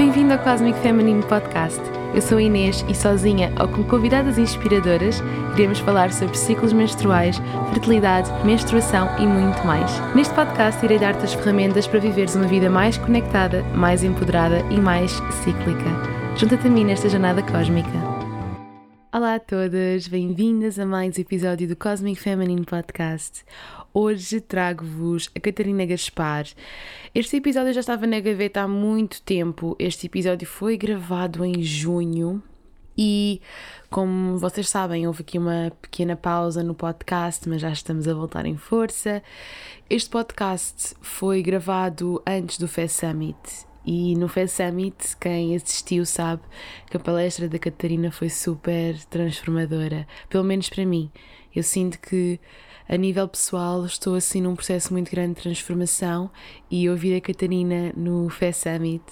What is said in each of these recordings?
Bem-vindo ao Cosmic Feminine Podcast. Eu sou a Inês e sozinha ou com convidadas inspiradoras iremos falar sobre ciclos menstruais, fertilidade, menstruação e muito mais. Neste podcast irei dar-te as ferramentas para viveres uma vida mais conectada, mais empoderada e mais cíclica. Junta-te a mim nesta jornada cósmica. Olá a todas, bem-vindas a mais um episódio do Cosmic Feminine Podcast. Hoje trago-vos a Catarina Gaspar. Este episódio já estava na gaveta há muito tempo. Este episódio foi gravado em junho e, como vocês sabem, houve aqui uma pequena pausa no podcast, mas já estamos a voltar em força. Este podcast foi gravado antes do Fest Summit e no Fest Summit, quem assistiu sabe que a palestra da Catarina foi super transformadora, pelo menos para mim. Eu sinto que a nível pessoal estou assim num processo muito grande de transformação e ouvir a Catarina no Fest Summit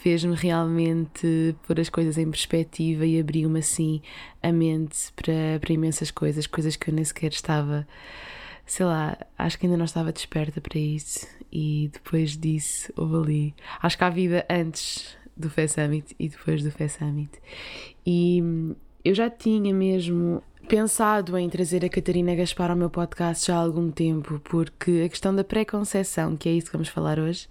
fez-me realmente pôr as coisas em perspectiva e abriu-me assim a mente para, para imensas coisas, coisas que eu nem sequer estava sei lá, acho que ainda não estava desperta para isso. E depois disso houve ali, acho que há vida antes do Fest Summit e depois do Fest Summit. E eu já tinha mesmo pensado em trazer a Catarina Gaspar ao meu podcast já há algum tempo, porque a questão da pré-conceição, que é isso que vamos falar hoje,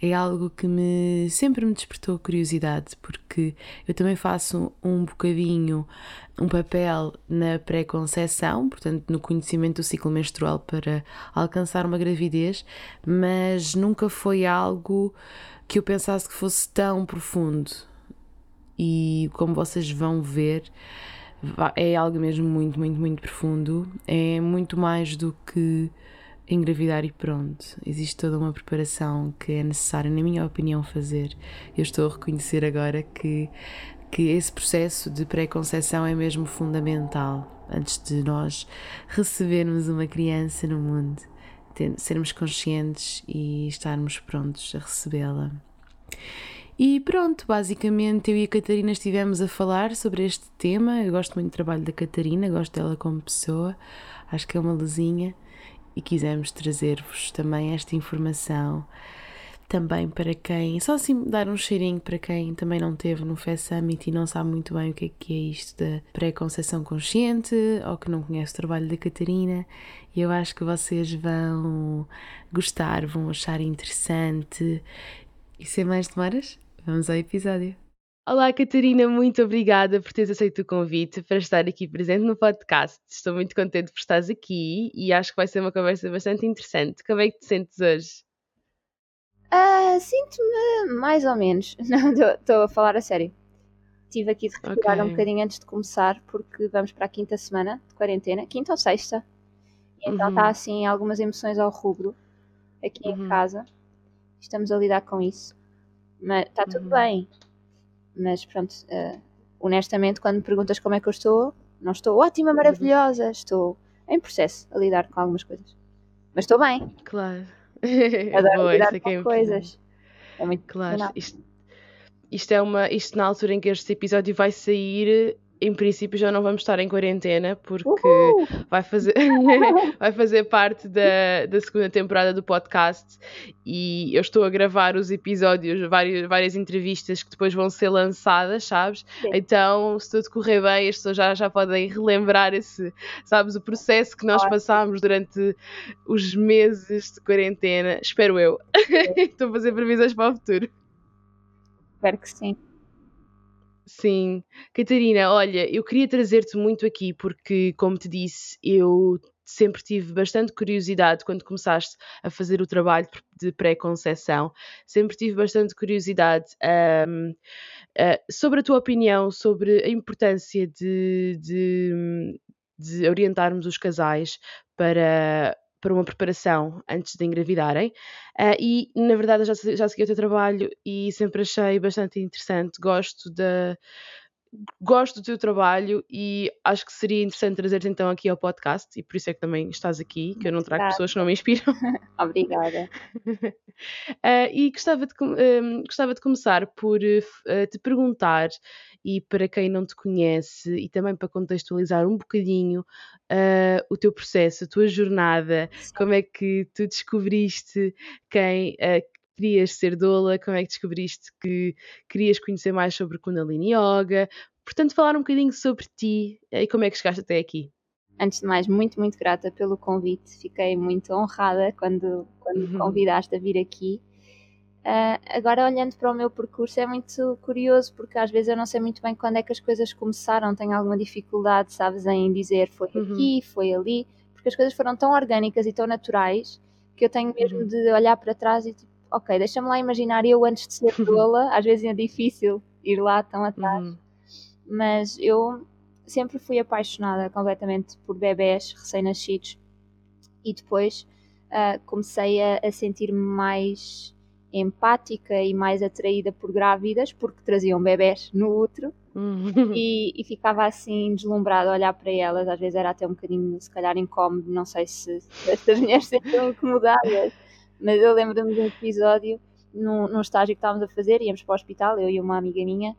é algo que me sempre me despertou curiosidade, porque eu também faço um bocadinho um papel na pré-conceição, portanto, no conhecimento do ciclo menstrual para alcançar uma gravidez, mas nunca foi algo que eu pensasse que fosse tão profundo. E como vocês vão ver, é algo mesmo muito, muito, muito profundo. É muito mais do que engravidar e pronto. Existe toda uma preparação que é necessária, na minha opinião, fazer. Eu estou a reconhecer agora que, que esse processo de pré-conceição é mesmo fundamental antes de nós recebermos uma criança no mundo, sermos conscientes e estarmos prontos a recebê-la. E pronto, basicamente eu e a Catarina estivemos a falar sobre este tema. Eu gosto muito do trabalho da Catarina, gosto dela como pessoa, acho que é uma luzinha e quisemos trazer-vos também esta informação também para quem, só assim dar um cheirinho para quem também não teve no Fest Summit e não sabe muito bem o que é, que é isto da pré-conceição consciente ou que não conhece o trabalho da Catarina. E eu acho que vocês vão gostar, vão achar interessante. E sem mais demoras, vamos ao episódio. Olá, Catarina, muito obrigada por teres aceito o convite para estar aqui presente no podcast. Estou muito contente por estares aqui e acho que vai ser uma conversa bastante interessante. Como é que te sentes hoje? Uh, Sinto-me mais ou menos. Não, estou a falar a sério. Estive aqui de respirar okay. um bocadinho antes de começar, porque vamos para a quinta semana de quarentena, quinta ou sexta. E então está uhum. assim algumas emoções ao rubro aqui uhum. em casa. Estamos a lidar com isso. Mas está tudo uhum. bem mas pronto, uh, honestamente, quando me perguntas como é que eu estou, não estou ótima, uhum. maravilhosa, estou em processo a lidar com algumas coisas. Mas estou bem. Claro. Adoro Boa, lidar é com é coisas. É muito claro. Isto, isto, é uma. Isto na altura em que este episódio vai sair, em princípio já não vamos estar em quarentena porque vai fazer, vai fazer parte da, da segunda temporada do podcast e eu estou a gravar os episódios, várias, várias entrevistas que depois vão ser lançadas, sabes? Sim. Então, se tudo correr bem, as pessoas já, já podem relembrar esse, sabes, o processo que nós passámos durante os meses de quarentena, espero eu. estou a fazer previsões para o futuro. Espero que sim. Sim. Catarina, olha, eu queria trazer-te muito aqui porque, como te disse, eu sempre tive bastante curiosidade quando começaste a fazer o trabalho de pré-conceição, sempre tive bastante curiosidade um, uh, ah, sobre a tua opinião sobre a importância de, de, de orientarmos os casais para para uma preparação antes de engravidarem. Uh, e, na verdade, eu já, já segui o teu trabalho e sempre achei bastante interessante. Gosto da. Gosto do teu trabalho e acho que seria interessante trazer-te então aqui ao podcast e por isso é que também estás aqui, que eu não trago pessoas que não me inspiram. Obrigada. uh, e gostava de, um, gostava de começar por uh, te perguntar e para quem não te conhece e também para contextualizar um bocadinho uh, o teu processo, a tua jornada, como é que tu descobriste quem, uh, querias ser doula, como é que descobriste que querias conhecer mais sobre Kundalini Yoga. Portanto, falar um bocadinho sobre ti e como é que chegaste até aqui. Antes de mais, muito, muito grata pelo convite. Fiquei muito honrada quando, quando me uhum. convidaste a vir aqui. Uh, agora, olhando para o meu percurso, é muito curioso porque às vezes eu não sei muito bem quando é que as coisas começaram. Tenho alguma dificuldade, sabes, em dizer foi uhum. aqui, foi ali, porque as coisas foram tão orgânicas e tão naturais que eu tenho mesmo uhum. de olhar para trás e tipo, ok, deixa-me lá imaginar eu antes de ser doula. às vezes é difícil ir lá tão atrás, uhum. mas eu sempre fui apaixonada completamente por bebés recém-nascidos e depois uh, comecei a, a sentir-me mais empática e mais atraída por grávidas porque traziam bebés no útero uhum. e, e, ficava assim deslumbrada a olhar para elas. Às vezes era até um bocadinho, se calhar, incómodo. Não sei se, se estas mulheres se sentiam incomodadas, mas eu lembro-me de um episódio num, num estágio que estávamos a fazer. Íamos para o hospital, eu e uma amiga minha,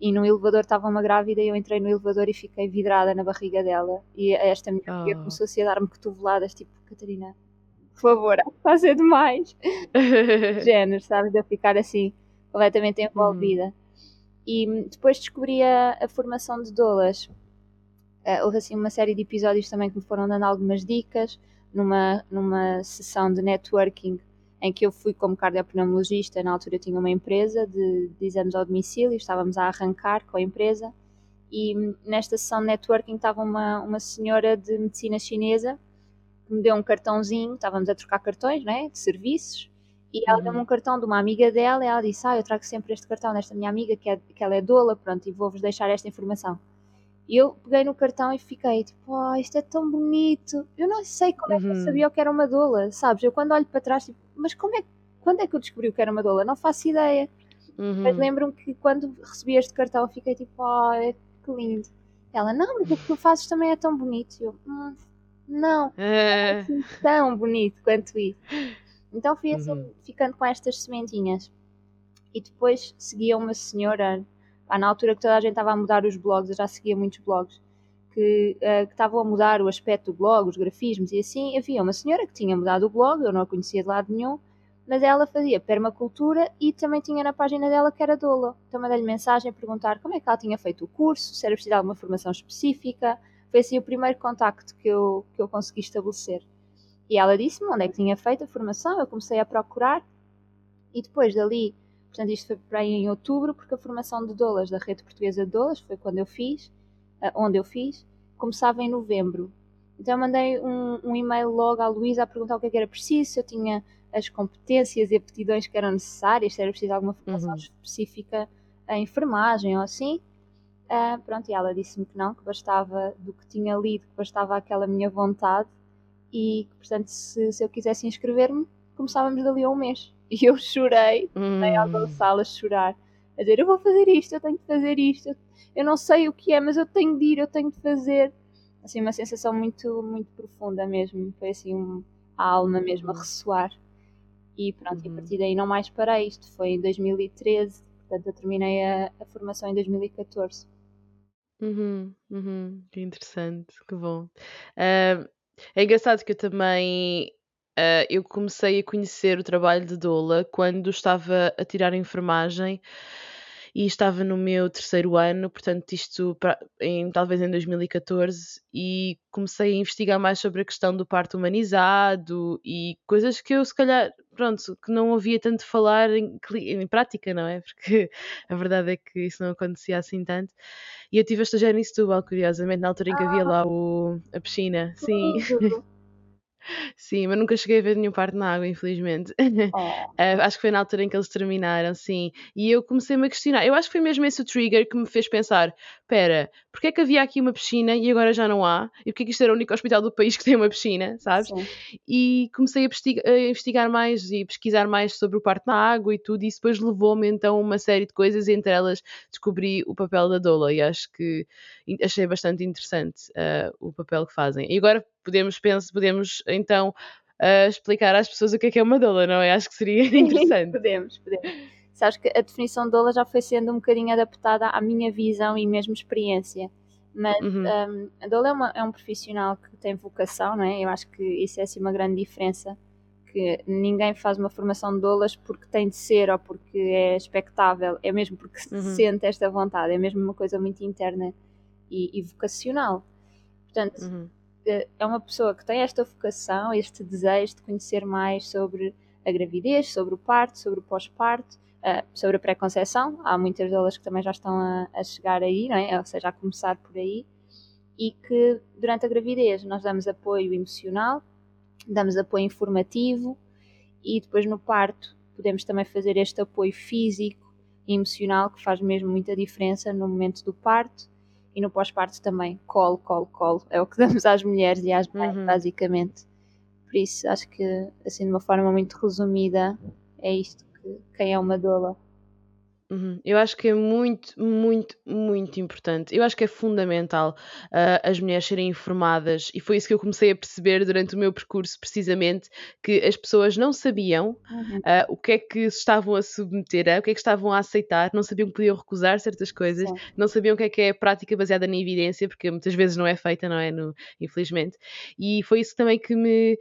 e no elevador estava uma grávida e eu entrei no elevador e fiquei vidrada na barriga dela. E esta minha amiga oh. começou-se a dar-me cotoveladas, tipo, Catarina, por favor, está ser demais. Género, sabes? De eu ficar assim, completamente envolvida. Uhum. E depois descobri a, a formação de doulas. Uh, houve assim uma série de episódios também que me foram dando algumas dicas numa, numa sessão de networking em que eu fui como cardiopneumologista, na altura eu tinha uma empresa de, de exames ao domicílio, estávamos a arrancar com a empresa e nesta sessão de networking estava uma, uma senhora de medicina chinesa me deu um cartãozinho, estávamos a trocar cartões, né, de serviços, e ela uhum. deu-me um cartão de uma amiga dela e ela disse, ah, eu trago sempre este cartão desta minha amiga, que, é, que ela é doula, pronto, e vou-vos deixar esta informação. E eu peguei no cartão e fiquei tipo, oh, isto é tão bonito. Eu não sei como é que eu uhum. sabia o que era uma doula, sabes? Eu quando olho para trás, tipo, mas como é, quando é que eu descobri o que era uma doula? Não faço ideia. Uhum. Mas lembro-me que quando recebi este cartão, fiquei tipo, oh, que lindo. Ela, não, mas o que tu fazes também é tão bonito. Eu, hum, não, é, é assim tão bonito quanto isso. Então fui assim uhum. ficando com estas sementinhas. E depois seguia uma senhora, pá, na altura que toda a gente estava a mudar os blogs, eu já seguia muitos blogs, que, uh, estavam a mudar o aspecto do blog, os grafismos e assim. Havia uma senhora que tinha mudado o blog, eu não a conhecia de lado nenhum, mas ela fazia permacultura e também tinha na página dela que era doula. Então mandei-lhe mensagem a perguntar como é que ela tinha feito o curso, se era preciso de alguma formação específica, foi assim o primeiro contacto que eu, que eu consegui estabelecer. E ela disse-me onde é que tinha feito a formação, eu comecei a procurar e depois dali, portanto isto foi para aí em outubro, porque a formação de doulas da Rede Portuguesa de Doulas foi quando eu fiz, uh, onde eu fiz, começava em novembro. Então eu mandei um, um e-mail logo à Luísa a perguntar o que, é que era preciso, se eu tinha as competências e aptidões que eram necessárias, se era preciso alguma formação uhum. específica em enfermagem ou assim. Uh, pronto, e ela disse-me que não, que bastava do que tinha lido, que bastava aquela minha vontade e que, portanto, se, se eu quisesse inscrever-me, começávamos dali a um mês. E eu chorei, hum. à sala a chorar, a dizer: Eu vou fazer isto, eu tenho que fazer isto, eu, eu não sei o que é, mas eu tenho de ir, eu tenho de fazer. Assim, uma sensação muito, muito profunda mesmo, foi assim, um, a alma mesmo a uhum. ressoar. E pronto, uhum. e a uhum. partir daí não mais parei. Isto foi em 2013, portanto, eu terminei a, a formação em 2014. Uhum, uhum, que interessante, que bom. é engraçado que eu também ah, eu comecei a conhecer o trabalho de doula quando estava a tirar enfermagem e estava no meu terceiro ano, portanto, isto em, talvez em 2014, e comecei a investigar mais sobre a questão do parto humanizado e coisas que eu, se calhar, pronto, que não ouvia tanto falar em, em prática, não é? Porque a verdade é que isso não acontecia assim tanto. E eu tive a estagiar em Setúbal, curiosamente, na altura em que havia lá o, a piscina, sim. Sim, mas nunca cheguei a ver nenhum parto na água, infelizmente. Oh. Uh, acho que foi na altura em que eles terminaram, sim. E eu comecei-me a questionar. Eu acho que foi mesmo esse o trigger que me fez pensar: espera, porque é que havia aqui uma piscina e agora já não há? E porque é que isto era o único hospital do país que tem uma piscina, sabes? Sim. E comecei a, a, investigar mais e pesquisar mais sobre o parto na água e tudo, e isso depois levou-me então a uma série de coisas, entre elas descobri o papel da doula e acho que achei bastante interessante uh, o papel que fazem. E agora podemos, penso, podemos então uh, explicar às pessoas o que é que é uma doula, não é? Acho que seria interessante. podemos, podemos. Sabes que a definição de doula já foi sendo um bocadinho adaptada à minha visão e mesmo experiência. Mas uhum. um, a doula é, uma, é, um profissional que tem vocação, não é? Eu acho que isso é assim uma grande diferença. Que que ninguém faz uma formação de doulas porque tem de ser ou porque é expectável, é mesmo porque se Uhum. sente esta vontade, é mesmo uma coisa muito interna e, e vocacional. Portanto, Uhum. Eh, é uma pessoa que tem esta vocação, este desejo de conhecer mais sobre a gravidez, sobre o parto, sobre o pós-parto, eh, sobre a pré-conceição. Há muitas delas que também já estão a, a chegar aí, é? ou seja, a começar por aí. E que durante a gravidez nós damos apoio emocional, damos apoio informativo e depois no parto podemos também fazer este apoio físico e emocional que faz mesmo muita diferença no momento do parto e no pós-parto também. Colo, colo, colo. É o que damos às mulheres e às mães, Uhum. basicamente. Por isso, acho que, assim, de uma forma muito resumida, é isto que quem é uma doula. Uhum. Eu acho que é muito, muito, muito importante. Eu acho que é fundamental ah, as mulheres serem informadas, e foi isso que eu comecei a perceber durante o meu percurso, precisamente, que as pessoas não sabiam Uhum. ah, o que é que se estavam a submeter a, o que é que estavam a aceitar, não sabiam que podiam recusar certas coisas, Sim. não sabiam o que é que é prática baseada na evidência, porque muitas vezes não é feita, não é? No- infelizmente. E foi isso também que me,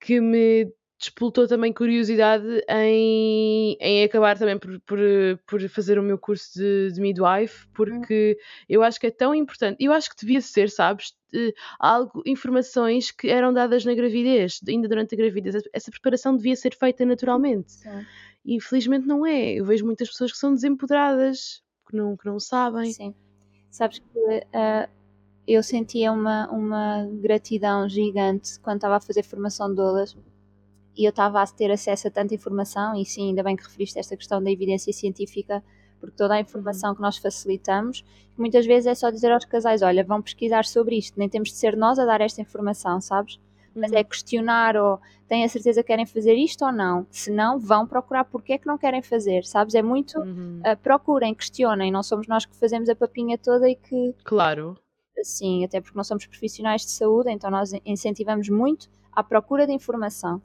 que me despoltou também curiosidade em, em acabar também por, por, por fazer o meu curso de, de midwife, porque eu acho que é tão importante. Eu acho que devia ser, sabes, algo, informações que eram dadas na gravidez, ainda durante a gravidez. Essa preparação devia ser feita naturalmente. Sim. E infelizmente não é. Eu vejo muitas pessoas que são desempoderadas, que não, que não sabem. Sim. Sabes que ah, eu sentia uma, uma gratidão gigante quando estava a fazer formação de doulas e eu estava a ter acesso a tanta informação, e sim, ainda bem que referiste esta questão da evidência científica, porque toda a informação que nós facilitamos, muitas vezes é só dizer aos casais: olha, vão pesquisar sobre isto, nem temos de ser nós a dar esta informação, sabes? Mas Uhum. é questionar ou têm a certeza que querem fazer isto ou não. Se não, vão procurar porque é que não querem fazer, sabes? É muito Uhum. uh, procurem, questionem, não somos nós que fazemos a papinha toda e que, Claro. assim, até porque não somos profissionais de saúde, então nós incentivamos muito à procura de informação.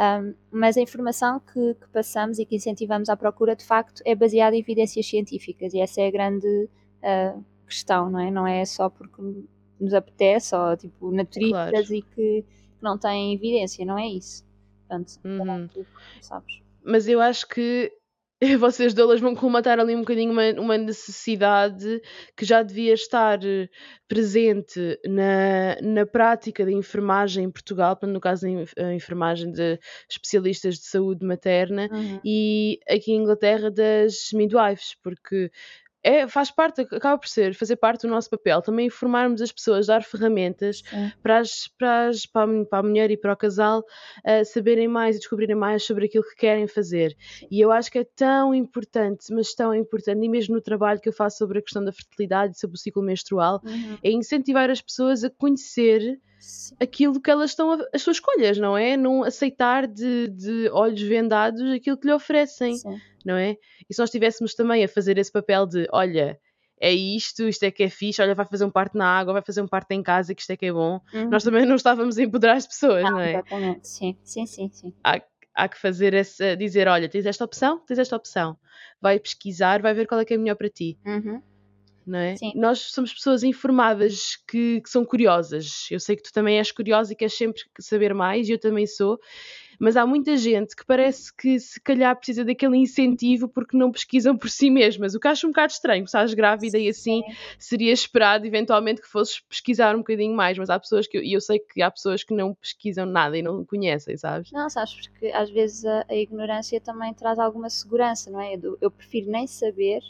Um, mas a informação que, que passamos e que incentivamos à procura, de facto, é baseada em evidências científicas e essa é a grande uh, questão, não é? Não é só porque nos apetece ou tipo naturistas Claro. e que, não têm evidência, não é isso. Portanto, Uhum. tu sabes. Mas eu acho que vocês doulas vão colmatar ali um bocadinho uma, uma necessidade que já devia estar eh, presente na, na prática da enfermagem em Portugal, no caso a enfermagem de especialistas de saúde materna Uhum. e aqui em Inglaterra das midwives, porque é, faz parte, acaba por ser, fazer parte do nosso papel, também informarmos as pessoas, dar ferramentas para, as, para, as- para, a, para a mulher e para o casal ah, saberem mais e descobrirem mais sobre aquilo que querem fazer. E eu acho que é tão importante, mas tão importante, e mesmo no trabalho que eu faço sobre a questão da fertilidade, sobre o ciclo menstrual, Uhum. é incentivar as pessoas a conhecer. Aquilo que elas estão, a, as suas escolhas, não é? Não aceitar de, de olhos vendados aquilo que lhe oferecem Sim. não é? E se nós estivéssemos também a fazer esse papel de, olha, é isto, isto é que é fixe, olha, vai fazer um parto na água, vai fazer um parto em casa, que isto é que é bom, Uhum. nós também não estávamos a empoderar as pessoas, não é? Exatamente, sim, sim, sim, sim. Há, há que fazer essa, dizer, olha, tens esta opção, tens esta opção, vai pesquisar, vai ver qual é que é melhor para ti, Uhum. Não é? Sim. Nós somos pessoas informadas que, que são curiosas, eu sei que tu também és curiosa e queres sempre saber mais, e eu também sou, mas há muita gente que parece que se calhar precisa daquele incentivo porque não pesquisam por si mesmas, o que acho um bocado estranho, estás grávida e assim seria esperado eventualmente que fosses pesquisar um bocadinho mais, mas há pessoas que, eu- e eu sei que há pessoas que não pesquisam nada e não conhecem, sabes? Não, sabes, porque às vezes a, a ignorância também traz alguma segurança, não é? Eu, eu prefiro nem saber,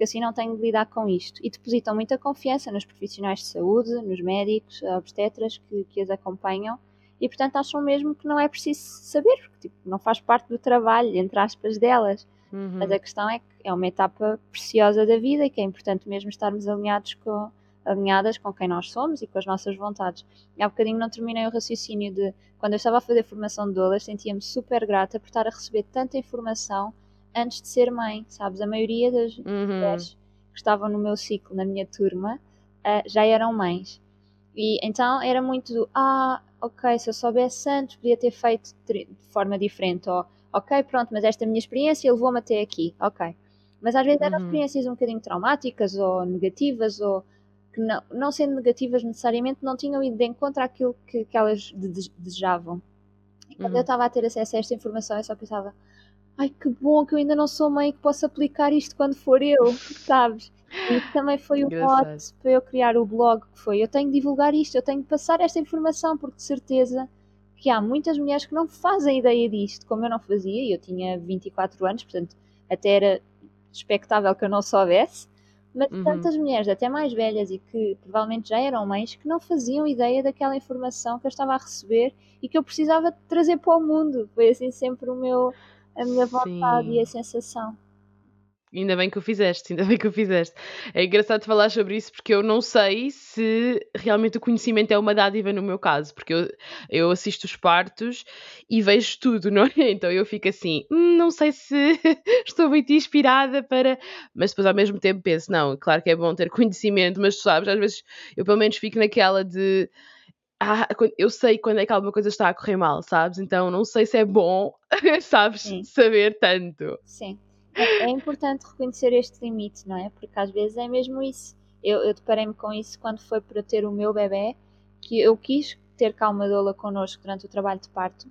porque assim não tenho de lidar com isto. E depositam muita confiança nos profissionais de saúde, nos médicos, obstetras que, que as acompanham, e portanto acham mesmo que não é preciso saber, porque tipo, não faz parte do trabalho, entre aspas, delas. Uhum. Mas a questão é que é uma etapa preciosa da vida e que é importante mesmo estarmos alinhados com, alinhadas com quem nós somos e com as nossas vontades. E há bocadinho não terminei o raciocínio de quando eu estava a fazer formação de doulas, sentia-me super grata por estar a receber tanta informação antes de ser mãe, sabes? A maioria das Uhum. mulheres que estavam no meu ciclo, na minha turma, ah, já eram mães. E então era muito do, ah, ok, se eu soubesse antes, podia ter feito de forma diferente. Ou, ok, pronto, mas esta minha experiência levou-me até aqui, ok. Mas às vezes eram Uhum. experiências um bocadinho traumáticas ou negativas, ou que não, não sendo negativas necessariamente, não tinham ido de encontro àquilo que, que elas de- de- desejavam. E Quando uhum. eu estava a ter acesso a esta informação, eu só pensava, ai que bom que eu ainda não sou mãe que posso aplicar isto quando for eu, sabes? E também foi o mote para eu criar o blog, que foi eu tenho de divulgar isto, eu tenho de passar esta informação, porque de certeza que há muitas mulheres que não fazem ideia disto, como eu não fazia, e eu tinha 24 anos, portanto até era expectável que eu não soubesse, mas uhum. tantas mulheres, até mais velhas e que provavelmente já eram mães, que não faziam ideia daquela informação que eu estava a receber e que eu precisava trazer para o mundo. Foi assim sempre o meu, a minha vontade Sim. e a sensação. Ainda bem que o fizeste, ainda bem que o fizeste. É engraçado falar sobre isso porque eu não sei se realmente o conhecimento é uma dádiva no meu caso, porque eu, eu assisto os partos e vejo tudo, não é? Então eu fico assim, hum, não sei se estou muito inspirada para. Mas depois ao mesmo tempo penso, não, claro que é bom ter conhecimento, mas tu sabes, às vezes eu pelo menos fico naquela de. Ah, eu sei quando é que alguma coisa está a correr mal, sabes? Então não sei se é bom, sabes, Sim. saber tanto. Sim é, é, importante reconhecer este limite, não é? Porque às vezes é mesmo isso. Eu, eu deparei-me com isso quando foi para ter o meu bebê, que eu quis ter calma doula connosco durante o trabalho de parto.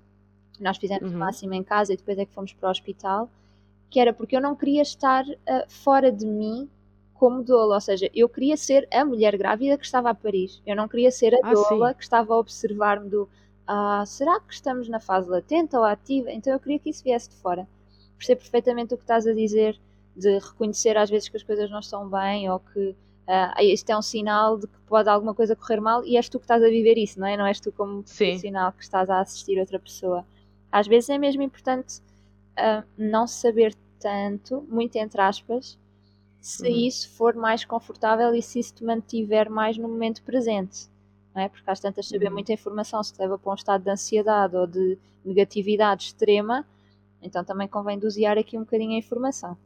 Nós fizemos uhum. o máximo em casa e depois é que fomos para o hospital, que era porque eu não queria estar uh, fora de mim como doula, ou seja, eu queria ser a mulher grávida que estava a parir. Eu não queria ser a ah, doula sim. que estava a observar-me do ah, será que estamos na fase latente ou ativa? Então eu queria que isso viesse de fora percebo perfeitamente o que estás a dizer, de reconhecer às vezes que as coisas não estão bem ou que uh, isto é um sinal de que pode alguma coisa correr mal e és tu que estás a viver isso, não é? Não és tu como sinal que estás a assistir outra pessoa. Às vezes é mesmo importante uh, não saber tanto, muito entre aspas, se uhum. isso for mais confortável e se isso te mantiver mais no momento presente. Não é? Porque às tantas saber uhum. muita informação se te leva para um estado de ansiedade ou de negatividade extrema, então também convém dosear aqui um bocadinho a informação.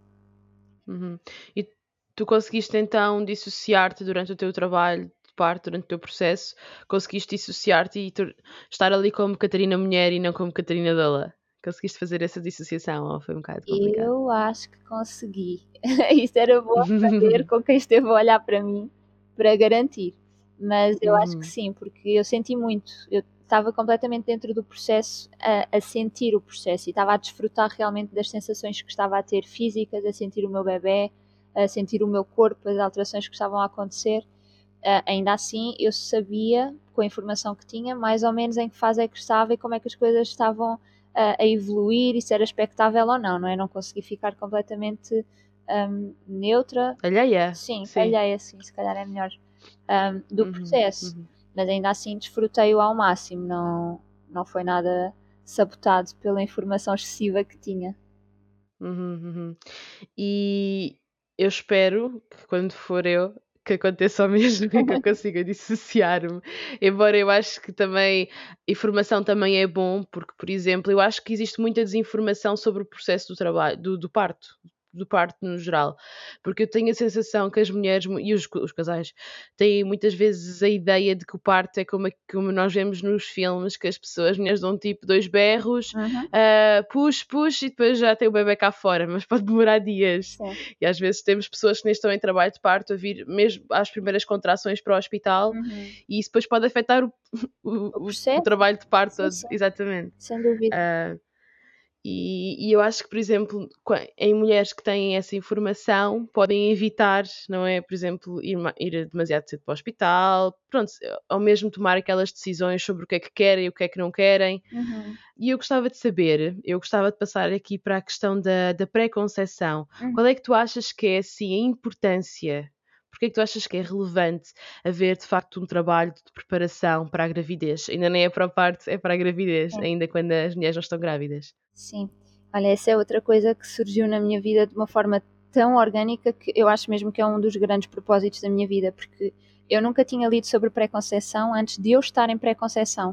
Uhum. E tu conseguiste então dissociar-te durante o teu trabalho de parto, durante o teu processo, conseguiste dissociar-te e estar ali como Catarina mulher e não como Catarina Dala? Conseguiste fazer essa dissociação ou foi um bocado complicado? Eu acho que consegui. Isso era bom saber com quem esteve a olhar para mim para garantir. Mas eu uhum. acho que uhum. sim, porque eu senti muito. Eu estava completamente dentro do processo, a, a, sentir o processo e estava a desfrutar realmente das sensações que estava a ter físicas, a sentir o meu bebê, a sentir o meu corpo, as alterações que estavam a acontecer. Uh, ainda assim, eu sabia, com a informação que tinha, mais ou menos em que fase é que estava e como é que as coisas estavam a evoluir e se era expectável ou não, não é? Não consegui ficar completamente um, neutra. Alheia? Sim, sim, alheia, sim, se calhar é melhor. Um, do uhum, processo. Uhum mas ainda assim desfrutei-o ao máximo, não, não foi nada sabotado pela informação excessiva que tinha. Uhum, uhum. E eu espero que quando for eu que aconteça o mesmo, que eu consiga dissociar-me. Embora eu acho que também informação também é bom, porque, por exemplo, eu acho que existe muita desinformação sobre o processo do trabalho, do, do parto, do parto no geral, porque eu tenho a sensação que as mulheres e os, os casais têm muitas vezes a ideia de que o parto é como, como nós vemos nos filmes, que as pessoas, as mulheres dão tipo dois berros, uhum. uh, push, push, e depois já tem o bebê cá fora, mas pode demorar dias. E às vezes temos pessoas que nem estão em trabalho de parto a vir mesmo às primeiras contrações para o hospital, uhum. e isso depois pode afetar o, o, o, o trabalho de parto, sim, sim. exatamente. Sem dúvida. Uh, e, e, eu acho que, por exemplo, em mulheres que têm essa informação, podem evitar, não é? Por exemplo, ir, ir demasiado cedo para o hospital, pronto, ao mesmo tomar aquelas decisões sobre o que é que querem e o que é que não querem. Uhum. E eu gostava de saber, eu gostava de passar aqui para a questão da, da pré-conceição. Uhum. Qual é que tu achas que é, assim, a importância Porquê é que tu achas que é relevante haver de facto um trabalho de preparação para a gravidez? Ainda nem é para a parte, é para a gravidez, é. ainda quando as mulheres não estão grávidas. Sim, olha, essa é outra coisa que surgiu na minha vida de uma forma tão orgânica que eu acho mesmo que é um dos grandes propósitos da minha vida, porque eu nunca tinha lido sobre pré-conceição antes de eu estar em pré-conceição.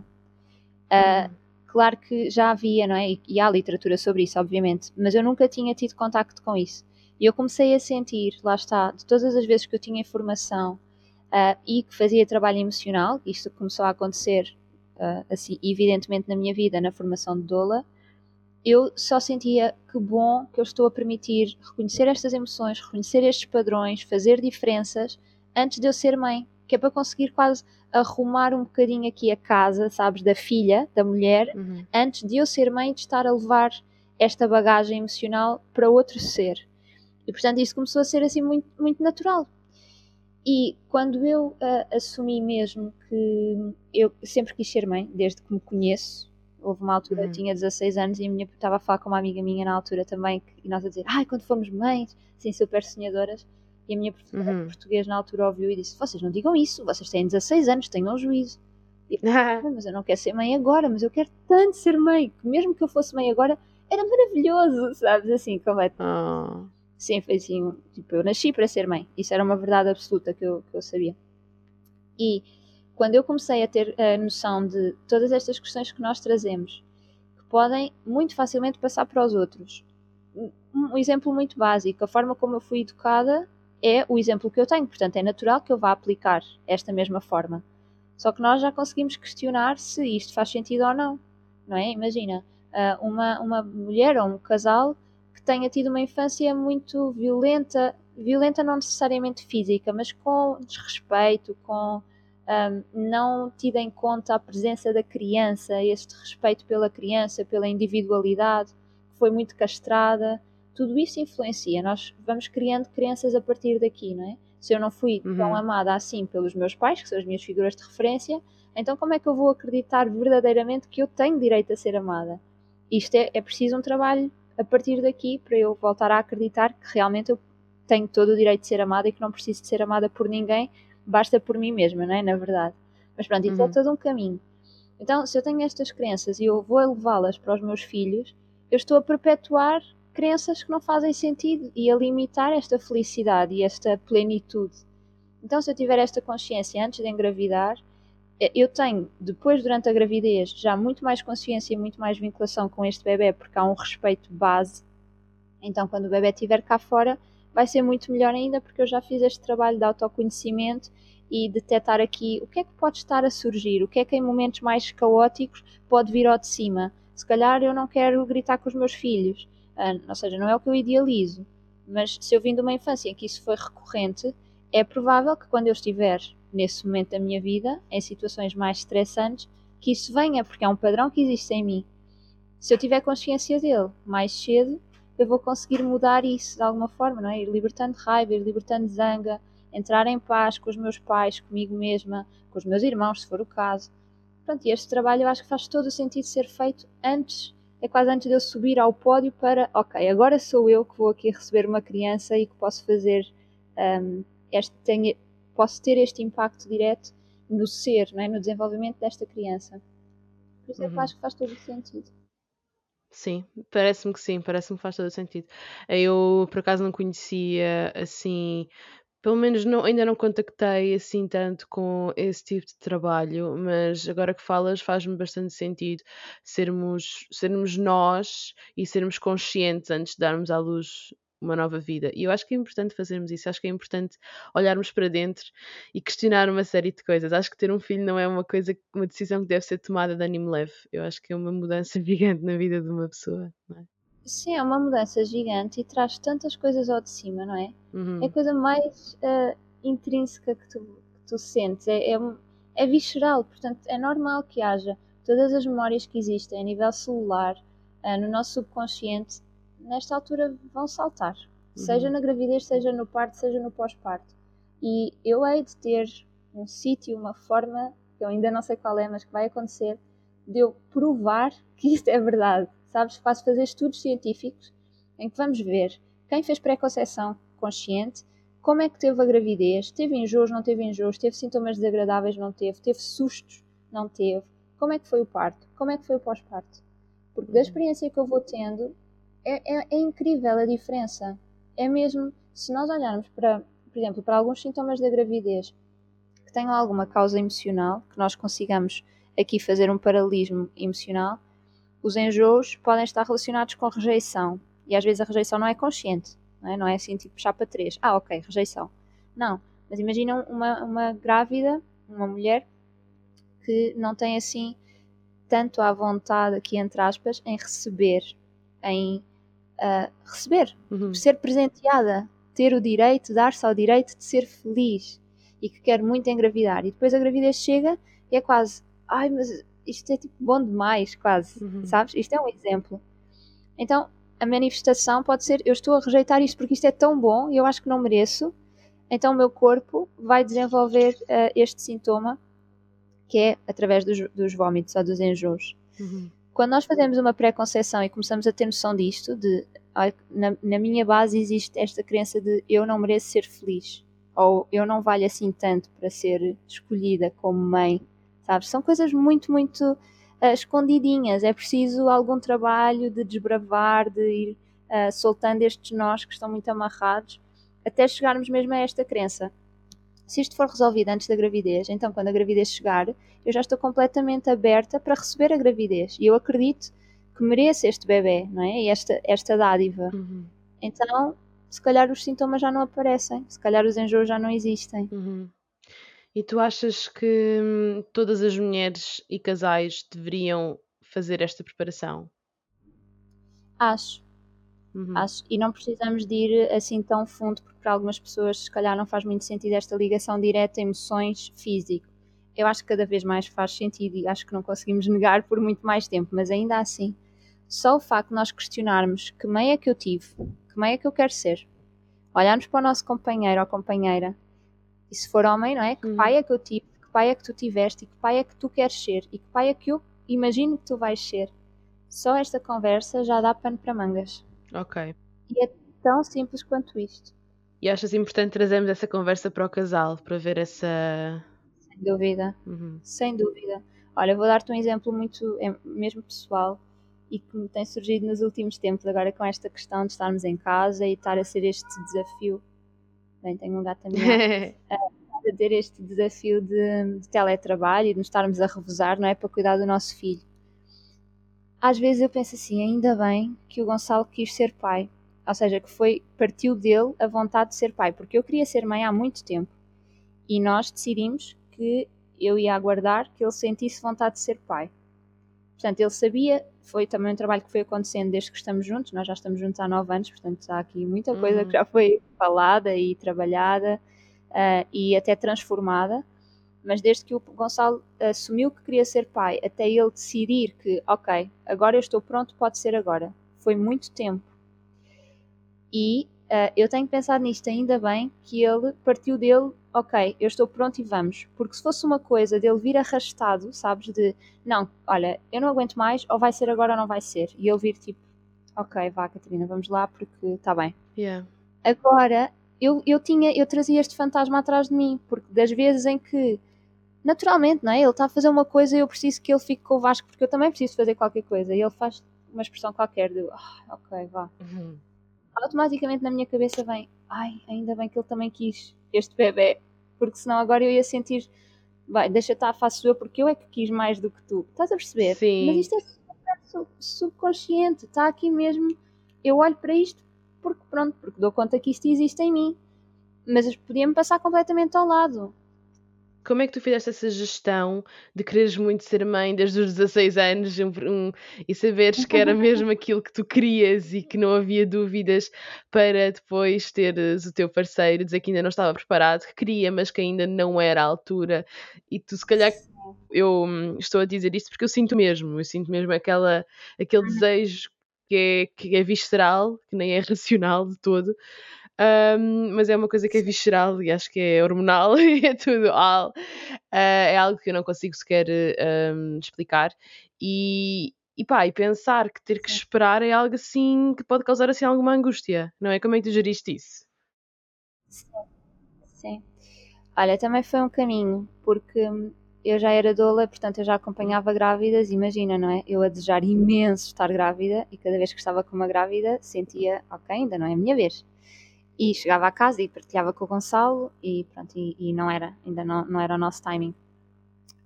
Uh, hum. Claro que já havia, não é? E há literatura sobre isso, obviamente, mas eu nunca tinha tido contacto com isso. E eu comecei a sentir, lá está, de todas as vezes que eu tinha informação uh, e que fazia trabalho emocional, isto começou a acontecer, uh, assim, evidentemente na minha vida, na formação de doula, eu só sentia que bom que eu estou a permitir reconhecer estas emoções, reconhecer estes padrões, fazer diferenças antes de eu ser mãe, que é para conseguir quase arrumar um bocadinho aqui a casa, sabes, da filha, da mulher, uhum. antes de eu ser mãe, de estar a levar esta bagagem emocional para outro ser. E portanto isso começou a ser assim muito, muito natural. E quando eu uh, assumi mesmo que eu sempre quis ser mãe, desde que me conheço, houve uma altura, uhum. eu tinha 16 anos e a minha estava a falar com uma amiga minha na altura também, que, e nós a dizer, ai, quando formos mães, assim, super sonhadoras, e a minha professora uhum. português na altura ouviu e disse, vocês não digam isso, vocês têm 16 anos, tenham juízo. E ah, mas eu não quero ser mãe agora, mas eu quero tanto ser mãe, que mesmo que eu fosse mãe agora, era maravilhoso, sabes, assim, completo. Oh. Foi assim, tipo, eu nasci para ser mãe. Isso era uma verdade absoluta que eu, que eu sabia. E quando eu comecei a ter a noção de todas estas questões que nós trazemos, que podem muito facilmente passar para os outros. Um exemplo muito básico, a forma como eu fui educada é o exemplo que eu tenho, portanto é natural que eu vá aplicar esta mesma forma. Só que nós já conseguimos questionar se isto faz sentido ou não, não é? Imagina, ah, uma, uma mulher ou um casal que tenha tido uma infância muito violenta, violenta não necessariamente física, mas com desrespeito, com um, não tido em conta a presença da criança, este respeito pela criança, pela individualidade, que foi muito castrada, tudo isso influencia. Nós vamos criando crianças a partir daqui, não é? Se eu não fui uhum. tão amada assim pelos meus pais, que são as minhas figuras de referência, então como é que eu vou acreditar verdadeiramente que eu tenho direito a ser amada? Isto é, é preciso um trabalho a partir daqui para eu voltar a acreditar que realmente eu tenho todo o direito de ser amada e que não preciso de ser amada por ninguém, basta por mim mesma, não é? Na verdade. Mas pronto, isso é uhum. é todo um caminho. Então, se eu tenho estas crenças e eu vou levá-las para os meus filhos, eu estou a perpetuar crenças que não fazem sentido e a limitar esta felicidade e esta plenitude. Então, se eu tiver esta consciência antes de engravidar, eu tenho, depois, durante a gravidez, já muito mais consciência e muito mais vinculação com este bebê, porque há um respeito base. Então, quando o bebê estiver cá fora, vai ser muito melhor ainda, porque eu já fiz este trabalho de autoconhecimento e detectar aqui o que é que pode estar a surgir, o que é que em momentos mais caóticos pode vir ao de cima. Se calhar eu não quero gritar com os meus filhos, ah, ou seja, não é o que eu idealizo, mas se eu vim de uma infância em que isso foi recorrente, é provável que quando eu estiver nesse momento da minha vida, em situações mais estressantes, que isso venha, porque é um padrão que existe em mim. Se eu tiver consciência dele mais cedo, eu vou conseguir mudar isso de alguma forma, não é? Ir libertando raiva, ir libertando zanga, entrar em paz com os meus pais, comigo mesma, com os meus irmãos, se for o caso. Pronto, e este trabalho eu acho que faz todo o sentido ser feito antes, é quase antes de eu subir ao pódio para, ok, agora sou eu que vou aqui receber uma criança e que posso fazer um, este, tenho, posso ter este impacto direto no ser, não é? no desenvolvimento desta criança. Por isso é que uhum. acho que faz todo o sentido. Sim, parece-me que sim, parece-me que faz todo o sentido. Eu, por acaso, não conhecia assim pelo menos não, ainda não contactei assim tanto com esse tipo de trabalho, mas agora que falas faz-me bastante sentido sermos, sermos nós e sermos conscientes antes de darmos à luz uma nova vida. E eu acho que é importante fazermos isso, acho que é importante olharmos para dentro e questionar uma série de coisas. Acho que ter um filho não é uma coisa, uma decisão que deve ser tomada de ânimo leve. Eu acho que é uma mudança gigante na vida de uma pessoa, não é? Sim, é uma mudança gigante e traz tantas coisas ao de cima, não é? Uhum. É a coisa mais uh, intrínseca que tu, que tu sentes, é, é, é visceral, portanto é normal que haja todas as memórias que existem a nível celular, uh, no nosso subconsciente, nesta altura vão saltar. Uhum. Seja na gravidez, seja no parto, seja no pós-parto. E eu hei de ter um sítio, uma forma, que eu ainda não sei qual é, mas que vai acontecer, de eu provar que isto é verdade. Sabes? Faço fazer estudos científicos em que vamos ver quem fez pré-conceição consciente, como é que teve a gravidez, teve enjoos, não teve enjoos, teve sintomas desagradáveis, não teve, teve sustos, não teve, como é que foi o parto, como é que foi o pós-parto. Porque da uhum. experiência que eu vou tendo, é, é, é incrível a diferença. É mesmo, se nós olharmos para, por exemplo, para alguns sintomas da gravidez que tenham alguma causa emocional, que nós consigamos aqui fazer um paralelismo emocional, os enjoos podem estar relacionados com rejeição. E às vezes a rejeição não é consciente, não é, não é assim tipo chapa 3. Ah, ok, rejeição. Não, mas imagina uma, uma grávida, uma mulher, que não tem assim tanto à vontade, aqui entre aspas, em receber, em uh, receber, uhum. ser presenteada, ter o direito, dar-se ao direito de ser feliz. e que quer muito engravidar e depois a gravidez chega e é quase, ai, mas isto é tipo bom demais, quase, uhum. sabes? Isto é um exemplo. Então, a manifestação pode ser, eu estou a rejeitar isto porque isto é tão bom e eu acho que não mereço, então o meu corpo vai desenvolver uh, este sintoma que é através dos, dos vômitos ou dos enjoos. Uhum. Quando nós fazemos uma pré-conceição e começamos a ter noção disto, de na, na, minha base existe esta crença de eu não mereço ser feliz ou eu não valho assim tanto para ser escolhida como mãe, sabes? São coisas muito, muito uh, escondidinhas. É preciso algum trabalho de desbravar, de ir uh, soltando estes nós que estão muito amarrados, até chegarmos mesmo a esta crença. Se isto for resolvido antes da gravidez, então quando a gravidez chegar, eu já estou completamente aberta para receber a gravidez. E eu acredito que mereço este bebê, não é? E esta, esta dádiva. Uhum. Então, se calhar os sintomas já não aparecem, se calhar os enjoos já não existem. Uhum. E tu achas que hum, todas as mulheres e casais deveriam fazer esta preparação? Acho. Uhum. Acho. E não precisamos de ir assim tão fundo, porque para algumas pessoas, se calhar, não faz muito sentido esta ligação direta emoções físico. Eu acho que cada vez mais faz sentido e acho que não conseguimos negar por muito mais tempo, mas ainda assim, só o facto de nós questionarmos que meio é que eu tive, que meio é que eu quero ser, olharmos para o nosso companheiro ou companheira e se for homem, não é? Que uhum. pai é que eu tive, que pai é que tu tiveste e que pai é que tu queres ser e que pai é que eu imagino que tu vais ser. Só esta conversa já dá pano para mangas. Ok. E é tão simples quanto isto. E achas importante trazermos essa conversa para o casal, para ver essa. Sem dúvida. Uhum. Sem dúvida. Olha, vou dar-te um exemplo muito, é mesmo pessoal, e que me tem surgido nos últimos tempos, agora com esta questão de estarmos em casa e estar a ser este desafio bem, tenho um gato também a ter este desafio de, de, teletrabalho e de nos estarmos a revezar, não é? Para cuidar do nosso filho. Às vezes eu penso assim, ainda bem que o Gonçalo quis ser pai. Ou seja, que foi, partiu dele a vontade de ser pai, porque eu queria ser mãe há muito tempo. E nós decidimos que eu ia aguardar que ele sentisse vontade de ser pai. Portanto, ele sabia, foi também um trabalho que foi acontecendo desde que estamos juntos, nós já estamos juntos há nove anos, portanto há aqui muita coisa uhum. que já foi falada e trabalhada uh, e até transformada, mas desde que o Gonçalo assumiu que queria ser pai, até ele decidir que, ok, agora eu estou pronto, pode ser agora, foi muito tempo. E uh, eu tenho pensado nisto ainda bem que ele partiu dele ok, eu estou pronto e vamos. Porque se fosse uma coisa dele vir arrastado, sabes, de não, olha, eu não aguento mais, ou vai ser agora ou não vai ser. E ele vir tipo, ok, vá, Catarina, vamos lá porque está bem. Yeah. Agora, eu, eu tinha, eu trazia este fantasma atrás de mim, porque das vezes em que, naturalmente, não é? Ele está a fazer uma coisa e eu preciso que ele fique com o Vasco, porque eu também preciso fazer qualquer coisa. E ele faz uma expressão qualquer de, oh, ok, vá. Uhum. Automaticamente na minha cabeça vem, ai, ainda bem que ele também quis este bebê, porque senão agora eu ia sentir, vai, deixa estar, faço eu, porque eu é que quis mais do que tu. Estás a perceber? Sim. Mas isto é subconsciente, está aqui mesmo. Eu olho para isto porque, pronto, porque dou conta que isto existe em mim. Mas podia-me passar completamente ao lado. Como é que tu fizeste essa gestão de quereres muito ser mãe desde os 16 anos um, um, e saberes que era mesmo aquilo que tu querias e que não havia dúvidas para depois teres o teu parceiro dizer que ainda não estava preparado, que queria, mas que ainda não era a altura. E tu, se calhar, eu hum, estou a dizer isto porque eu sinto mesmo, eu sinto mesmo aquela, aquele uhum. desejo que é, que é visceral, que nem é racional de todo, um, mas é uma coisa que é visceral e acho que é hormonal e é tudo. Uh, é algo que eu não consigo sequer um, explicar. E, e pá, e pensar que ter que esperar é algo assim que pode causar assim alguma angústia, não é? Como é que tu geriste isso? Sim, sim. Olha, também foi um caminho, porque eu já era doula, portanto eu já acompanhava grávidas, imagina, não é? Eu a desejar imenso estar grávida e cada vez que estava com uma grávida sentia, ok, ainda não é a minha vez e chegava a casa e partilhava com o Gonçalo e pronto, e, e não era, ainda não, não era o nosso timing.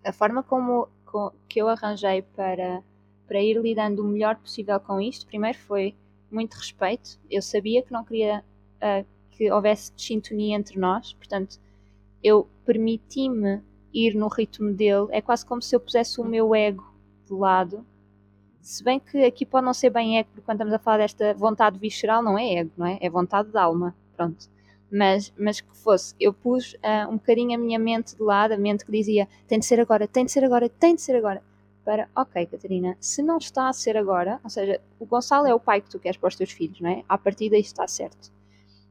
A forma como, com, que eu arranjei para, para ir lidando o melhor possível com isto, primeiro foi muito respeito. Eu sabia que não queria uh, que houvesse sintonia entre nós, portanto, eu permiti-me ir no ritmo dele. É quase como se eu pusesse o meu ego de lado. Se bem que aqui pode não ser bem ego, porque quando estamos a falar desta vontade visceral, não é ego, não é? É vontade de alma pronto. mas, mas que fosse, eu pus uh, um bocadinho a minha mente de lado, a mente que dizia tem de ser agora, tem de ser agora, tem de ser agora, para, ok, Catarina, se não está a ser agora, ou seja, o Gonçalo é o pai que tu queres para os teus filhos, não é? A partir daí está certo.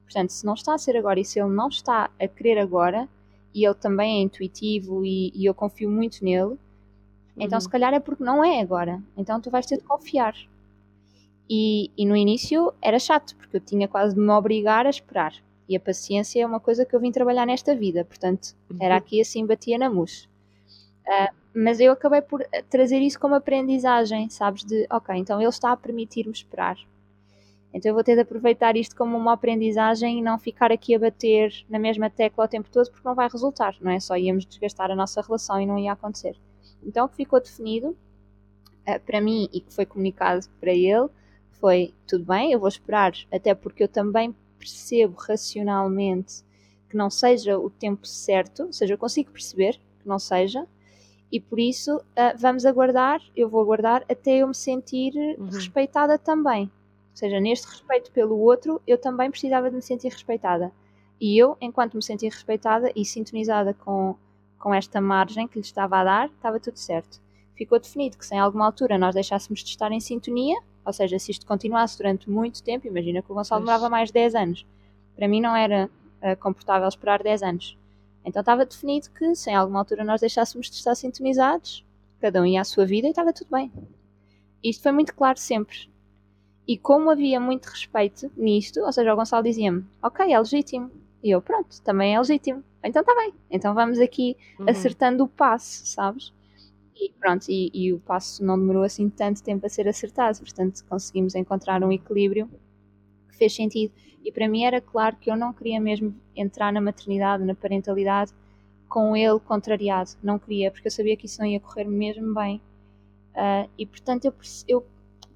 Portanto, se não está a ser agora e se ele não está a querer agora, e ele também é intuitivo e, e eu confio muito nele, então uhum. se calhar é porque não é agora. Então tu vais ter de confiar. E, e no início era chato, porque eu tinha quase de me obrigar a esperar. E a paciência é uma coisa que eu vim trabalhar nesta vida, portanto, era uhum. aqui assim, batia na mousse. Uh, mas eu acabei por trazer isso como aprendizagem, sabes? De, ok, então ele está a permitir-me esperar. Então eu vou ter de aproveitar isto como uma aprendizagem e não ficar aqui a bater na mesma tecla o tempo todo, porque não vai resultar, não é? Só íamos desgastar a nossa relação e não ia acontecer. Então o que ficou definido uh, para mim e que foi comunicado para ele foi: tudo bem, eu vou esperar, até porque eu também percebo racionalmente que não seja o tempo certo, ou seja, eu consigo perceber que não seja, e por isso uh, vamos aguardar, eu vou aguardar até eu me sentir uhum. respeitada também. Ou seja, neste respeito pelo outro, eu também precisava de me sentir respeitada. E eu, enquanto me sentia respeitada e sintonizada com, com esta margem que lhe estava a dar, estava tudo certo. Ficou definido que se em alguma altura nós deixássemos de estar em sintonia, ou seja, se isto continuasse durante muito tempo, imagina que o Gonçalo demorava mais de 10 anos. Para mim não era uh, confortável esperar 10 anos. Então estava definido que se em alguma altura nós deixássemos de estar sintonizados, cada um ia à sua vida e estava tudo bem. Isto foi muito claro sempre. E como havia muito respeito nisto, ou seja, o Gonçalo dizia-me: Ok, é legítimo. E eu, pronto, também é legítimo. Então está bem. Então vamos aqui uhum. acertando o passo, sabes? E pronto, e, e, o passo não demorou assim tanto tempo a ser acertado, portanto conseguimos encontrar um equilíbrio que fez sentido. E para mim era claro que eu não queria mesmo entrar na maternidade, na parentalidade, com ele contrariado. Não queria, porque eu sabia que isso não ia correr mesmo bem. Uh, e portanto eu, eu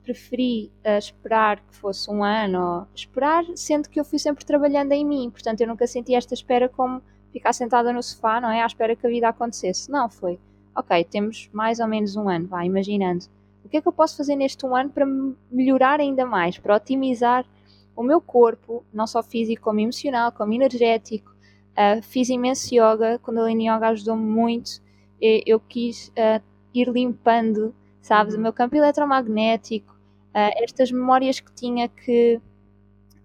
preferi uh, esperar que fosse um ano, esperar, sendo que eu fui sempre trabalhando em mim. Portanto eu nunca senti esta espera como ficar sentada no sofá, não é? À espera que a vida acontecesse. Não, foi ok, temos mais ou menos um ano, vá, imaginando. O que é que eu posso fazer neste um ano para melhorar ainda mais, para otimizar o meu corpo, não só físico, como emocional, como energético? Uh, fiz imenso yoga, quando a Yoga ajudou-me muito. Eu, eu quis uh, ir limpando, sabes, uhum. o meu campo eletromagnético, uh, estas memórias que tinha que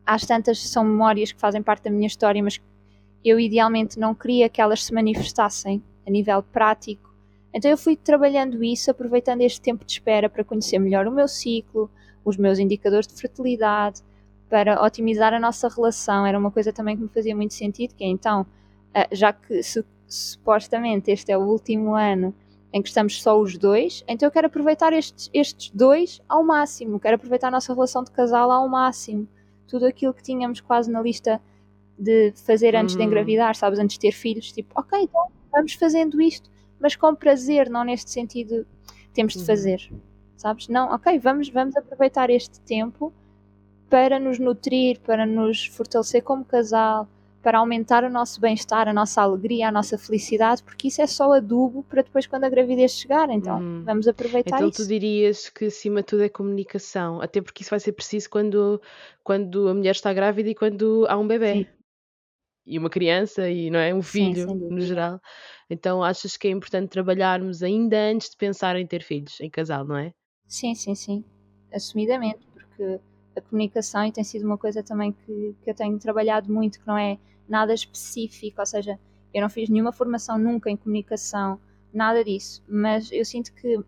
às tantas são memórias que fazem parte da minha história, mas eu idealmente não queria que elas se manifestassem a nível prático então eu fui trabalhando isso, aproveitando este tempo de espera para conhecer melhor o meu ciclo, os meus indicadores de fertilidade, para otimizar a nossa relação. Era uma coisa também que me fazia muito sentido, que é então, eh, já que supostamente este é o último ano em que estamos só os dois, então eu quero aproveitar estes, estes dois ao máximo, quero aproveitar a nossa relação de casal ao máximo. Tudo aquilo que tínhamos quase na lista de fazer antes uhum. de engravidar, sabes, antes de ter filhos, tipo, ok, então vamos fazendo isto mas com prazer, não neste sentido temos de uhum. fazer, sabes? Não, ok, vamos, vamos aproveitar este tempo para nos nutrir, para nos fortalecer como casal, para aumentar o nosso bem-estar, a nossa alegria, a nossa felicidade, porque isso é só adubo para depois quando a gravidez chegar. Então, uhum. vamos aproveitar então, isso. Então tu dirias que acima de tudo é comunicação, até porque isso vai ser preciso quando, quando a mulher está grávida e quando há um bebê. Sim. E uma criança, e não é? Um filho, Sim, no geral. Então achas que é importante trabalharmos ainda antes de pensar em ter filhos, em casal, não é? Sim, sim, sim. Assumidamente, porque a comunicação e tem sido uma coisa também que, que eu tenho trabalhado muito, que não é nada específico, ou seja, eu não fiz nenhuma formação nunca em comunicação, nada disso, mas eu sinto que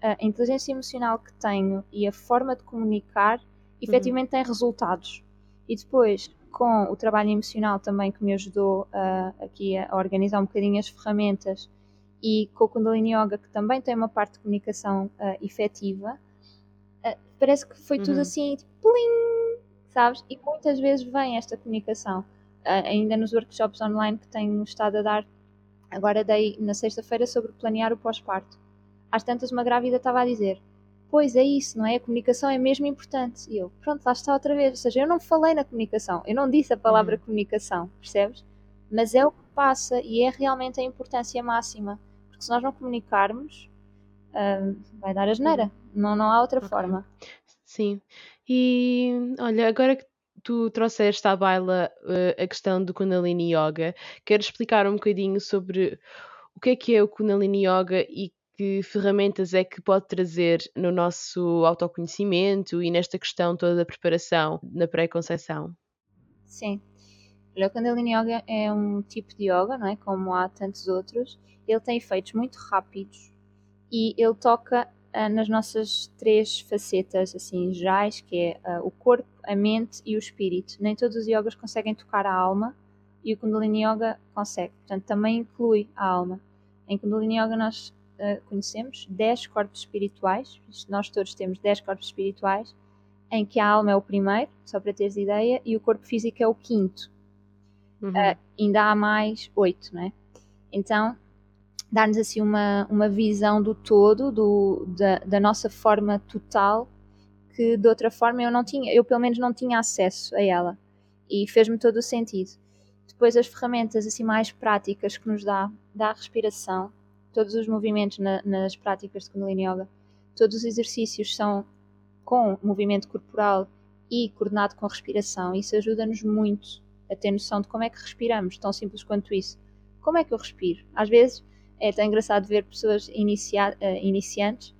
a inteligência emocional que tenho e a forma de comunicar uhum. efetivamente uhum. tem resultados. E depois, com o trabalho emocional também que me ajudou uh, aqui a organizar um bocadinho as ferramentas e com o Kundalini Yoga que também tem uma parte de comunicação uh, efetiva, uh, parece que foi uhum. tudo assim, tipo, plim, sabes? E muitas vezes vem esta comunicação. Ainda nos workshops online que tenho estado a dar, agora dei na sexta-feira sobre planear o pós-parto. Às tantas uma grávida estava a dizer Pois é isso, não é? A comunicação é mesmo importante. E eu, pronto, lá está outra vez. Ou seja, eu não falei na comunicação, eu não disse a palavra uhum. comunicação, percebes? Mas é o que passa e é realmente a importância máxima. Porque se nós não comunicarmos, uh, vai dar a geneira. Não, não há outra okay. forma. Sim. E olha, agora que tu trouxeste à baila uh, a questão do Kundalini Yoga, quero explicar um bocadinho sobre o que é que é o Kundalini Yoga e que ferramentas é que pode trazer no nosso autoconhecimento e nesta questão toda da preparação na pré-conceição? Sim. O Kundalini Yoga é um tipo de yoga, não é? Como há tantos outros. Ele tem efeitos muito rápidos e ele toca uh, nas nossas três facetas assim gerais, que é uh, o corpo, a mente e o espírito. Nem todos os yogas conseguem tocar a alma e o Kundalini Yoga consegue. Portanto, também inclui a alma. Em Kundalini Yoga nós uh, conhecemos 10 corpos espirituais, nós todos temos 10 corpos espirituais, em que a alma é o primeiro, só para teres ideia, e o corpo físico é o quinto. Uhum. Uh, ainda há mais oito, não é? Então, dar-nos assim uma, uma visão do todo, do, da, da nossa forma total, que de outra forma eu não tinha, eu pelo menos não tinha acesso a ela. E fez-me todo o sentido. Depois as ferramentas assim mais práticas que nos dá, dá a respiração, todos os movimentos na, nas práticas de Kundalini Yoga, todos os exercícios são com movimento corporal e coordenado com respiração. Isso ajuda-nos muito a ter noção de como é que respiramos, tão simples quanto isso. Como é que eu respiro? Às vezes é tão engraçado ver pessoas inicia uh, iniciantes.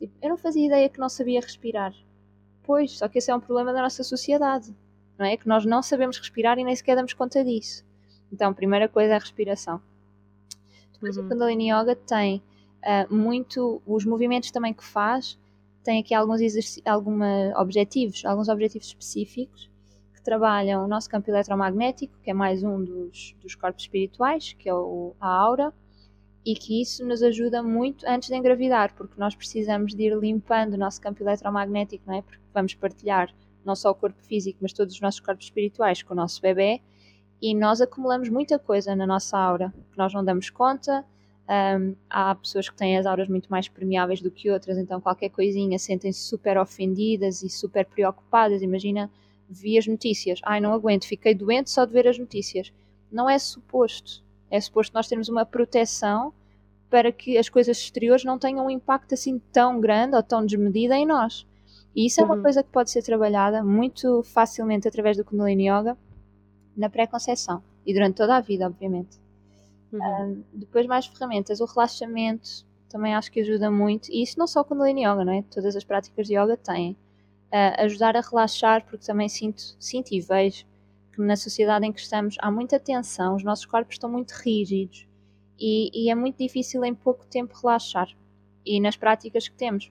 Tipo, eu não fazia ideia que não sabia respirar. Pois, só que esse é um problema da nossa sociedade, não é? Que nós não sabemos respirar e nem sequer damos conta disso. Então, primeira coisa é a respiração. Depois uhum. o Kundalini Yoga tem uh, muito os movimentos também que faz, tem aqui alguns alguma objetivos, alguns objetivos específicos que trabalham o nosso campo eletromagnético, que é mais um dos, dos corpos espirituais, que é o, a aura, e que isso nos ajuda muito antes de engravidar, porque nós precisamos de ir limpando o nosso campo eletromagnético, não é? Porque vamos partilhar não só o corpo físico, mas todos os nossos corpos espirituais com o nosso bebê e nós acumulamos muita coisa na nossa aura que nós não damos conta. Um, há pessoas que têm as auras muito mais permeáveis do que outras, então qualquer coisinha sentem-se super ofendidas e super preocupadas. Imagina, vi as notícias, ai não aguento, fiquei doente só de ver as notícias. Não é suposto. É suposto nós termos uma proteção para que as coisas exteriores não tenham um impacto assim tão grande ou tão desmedido em nós. E isso é uma uhum. coisa que pode ser trabalhada muito facilmente através do Kundalini Yoga na pré-conceição e durante toda a vida, obviamente. Uhum. depois, mais ferramentas. O relaxamento também acho que ajuda muito. E isso não só com o Yoga, não é? Todas as práticas de yoga têm. Uh, ajudar a relaxar, porque também sinto, sinto e vejo que na sociedade em que estamos há muita tensão, os nossos corpos estão muito rígidos e, e é muito difícil em pouco tempo relaxar. E nas práticas que temos,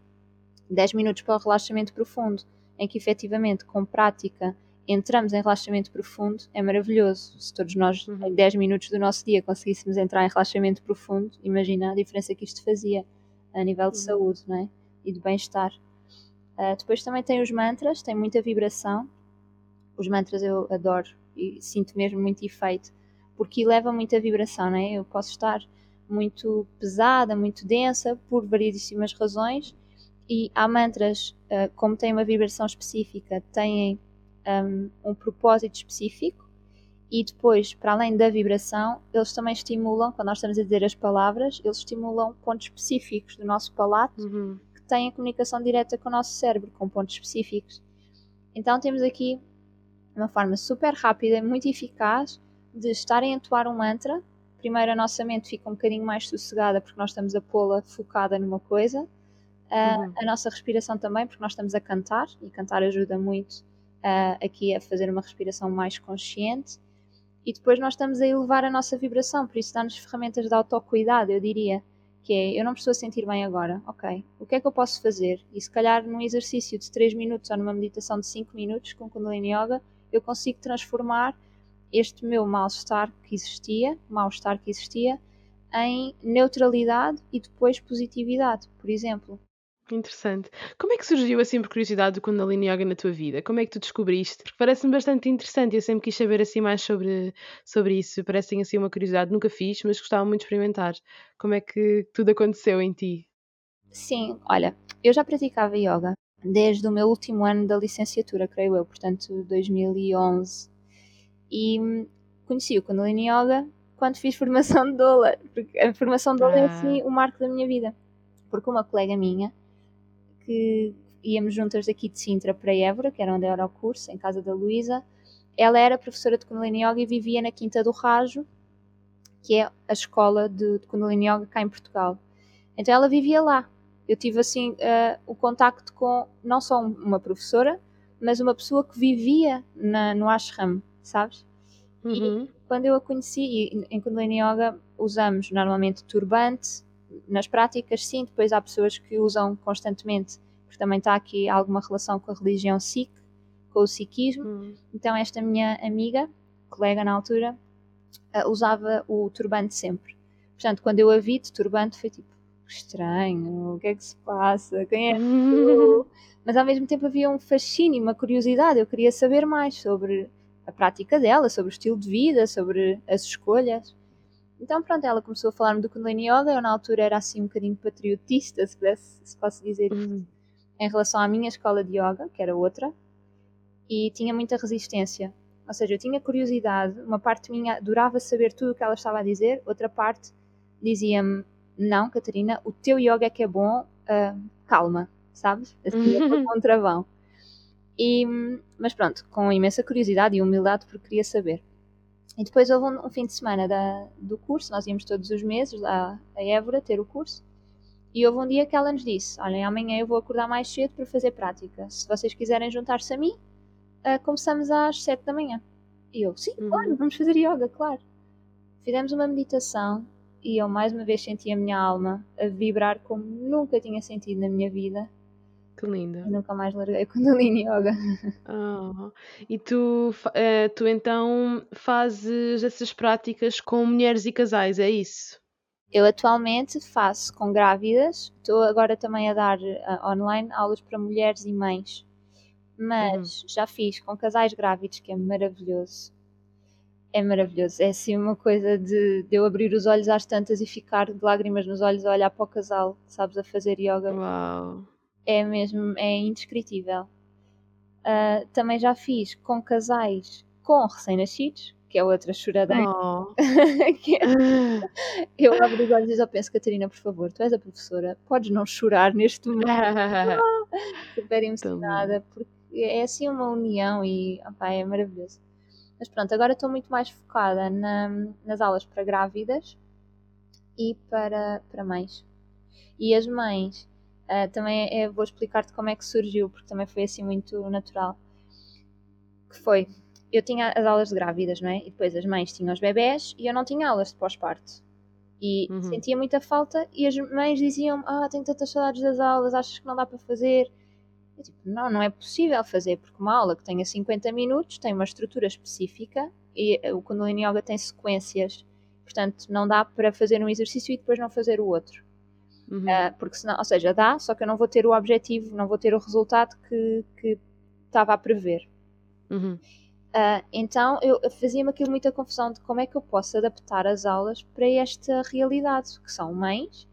10 minutos para o relaxamento profundo, em que efetivamente com prática entramos em relaxamento profundo, é maravilhoso. Se todos nós, uhum. em 10 minutos do nosso dia, conseguíssemos entrar em relaxamento profundo, imagina a diferença que isto fazia a nível de uhum. saúde não é? e de bem-estar. Uh, depois também tem os mantras, tem muita vibração. Os mantras eu adoro e sinto mesmo muito efeito, porque leva muita vibração, não é? Eu posso estar muito pesada, muito densa, por variedíssimas razões, e há mantras, uh, como têm uma vibração específica, têm um, um propósito específico e depois, para além da vibração, eles também estimulam, quando nós estamos a dizer as palavras, eles estimulam pontos específicos do nosso palato uhum. que têm comunicação direta com o nosso cérebro, com pontos específicos. Então temos aqui uma forma super rápida e muito eficaz de estarem a entoar um mantra. Primeiro a nossa mente fica um bocadinho mais sossegada porque nós estamos a pô-la focada numa coisa. Uh, uhum. A nossa respiração também, porque nós estamos a cantar e cantar ajuda muito uh, aqui a fazer uma respiração mais consciente e depois nós estamos a elevar a nossa vibração, por isso dá-nos ferramentas de autocuidado, eu diria, que é, eu não me estou a sentir bem agora, ok, o que é que eu posso fazer? E se calhar num exercício de 3 minutos ou numa meditação de 5 minutos com Kundalini Yoga, eu consigo transformar este meu mal-estar que existia, mal-estar que existia, em neutralidade e depois positividade, por exemplo. Interessante. Como é que surgiu assim por curiosidade o Kundalini Yoga na tua vida? Como é que tu descobriste? Porque parece-me bastante interessante. Eu sempre quis saber assim mais sobre, sobre isso. Parece assim uma curiosidade. Nunca fiz, mas gostava muito de experimentar. Como é que tudo aconteceu em ti? Sim, olha, eu já praticava yoga desde o meu último ano da licenciatura, creio eu, portanto 2011. E conheci o Kundalini Yoga quando fiz formação de doula, porque a formação de doula é, ah. é assim o marco da minha vida. Porque uma colega minha que íamos juntas daqui de Sintra para Évora, que era onde era o curso, em casa da Luísa, ela era professora de Kundalini Yoga e vivia na Quinta do Rajo, que é a escola de, de Kundalini Yoga cá em Portugal. Então ela vivia lá. Eu tive assim uh, o contacto com não só uma professora, mas uma pessoa que vivia na, no ashram, sabes? Uhum. E quando eu a conheci, em Kundalini Yoga usamos normalmente turbante, nas práticas sim, depois há pessoas que usam constantemente, porque também está aqui alguma relação com a religião Sikh, com o Sikhismo. Uhum. Então esta minha amiga, colega na altura, uh, usava o turbante sempre. Portanto, quando eu a vi de turbante foi tipo, estranho, o que é que se passa? Quem é tu? Mas ao mesmo tempo havia um fascínio, uma curiosidade, eu queria saber mais sobre a prática dela, sobre o estilo de vida, sobre as escolhas. Então, pronto, ela começou a falar-me do Kundalini Yoga. Eu, na altura, era assim um bocadinho patriotista, se, pudesse, se posso dizer isso, uhum. em relação à minha escola de yoga, que era outra, e tinha muita resistência. Ou seja, eu tinha curiosidade, uma parte minha adorava saber tudo o que ela estava a dizer, outra parte dizia-me: Não, Catarina, o teu yoga é que é bom, uh, calma, sabes? Assim, é contravão. E, mas pronto, com imensa curiosidade e humildade porque queria saber. E depois houve um, um fim de semana da, do curso, nós íamos todos os meses lá a Évora ter o curso. E houve um dia que ela nos disse: Olhem, amanhã eu vou acordar mais cedo para fazer prática. Se vocês quiserem juntar-se a mim, uh, começamos às 7 da manhã. E eu: Sim, uhum. claro, vamos fazer yoga, claro. Fizemos uma meditação e eu mais uma vez senti a minha alma a vibrar como nunca tinha sentido na minha vida. Que linda. E nunca mais larguei Kundalini Yoga. Oh. E tu, uh, tu então fazes essas práticas com mulheres e casais, é isso? Eu atualmente faço com grávidas, estou agora também a dar uh, online aulas para mulheres e mães, mas uhum. já fiz com casais grávidos, que é maravilhoso. É maravilhoso, é assim uma coisa de, de eu abrir os olhos às tantas e ficar de lágrimas nos olhos a olhar para o casal, sabes, a fazer yoga. Uau! É mesmo é indescritível. Uh, também já fiz com casais com recém-nascidos, que é outra choradeira. Oh. é, eu abro os olhos e só penso, Catarina, por favor, tu és a professora, podes não chorar neste momento. Super emocionada, porque é assim uma união e opa, é maravilhoso. Mas pronto, agora estou muito mais focada na, nas aulas para grávidas e para, para mães. E as mães Uh, também é, vou explicar-te como é que surgiu, porque também foi assim muito natural. Que foi, eu tinha as aulas de grávidas, não é? E depois as mães tinham os bebés e eu não tinha aulas de pós-parto. E uhum. sentia muita falta e as mães diziam ah, tenho tantas saudades das aulas, achas que não dá para fazer? Eu tipo, não, não é possível fazer, porque uma aula que tenha 50 minutos tem uma estrutura específica e o Kundalini Yoga tem sequências, portanto não dá para fazer um exercício e depois não fazer o outro. Uhum. Uh, porque senão, ou seja, dá, só que eu não vou ter o objetivo, não vou ter o resultado que, que estava a prever. Uhum. Uh, então eu fazia-me aquilo muita confusão de como é que eu posso adaptar as aulas para esta realidade, que são mães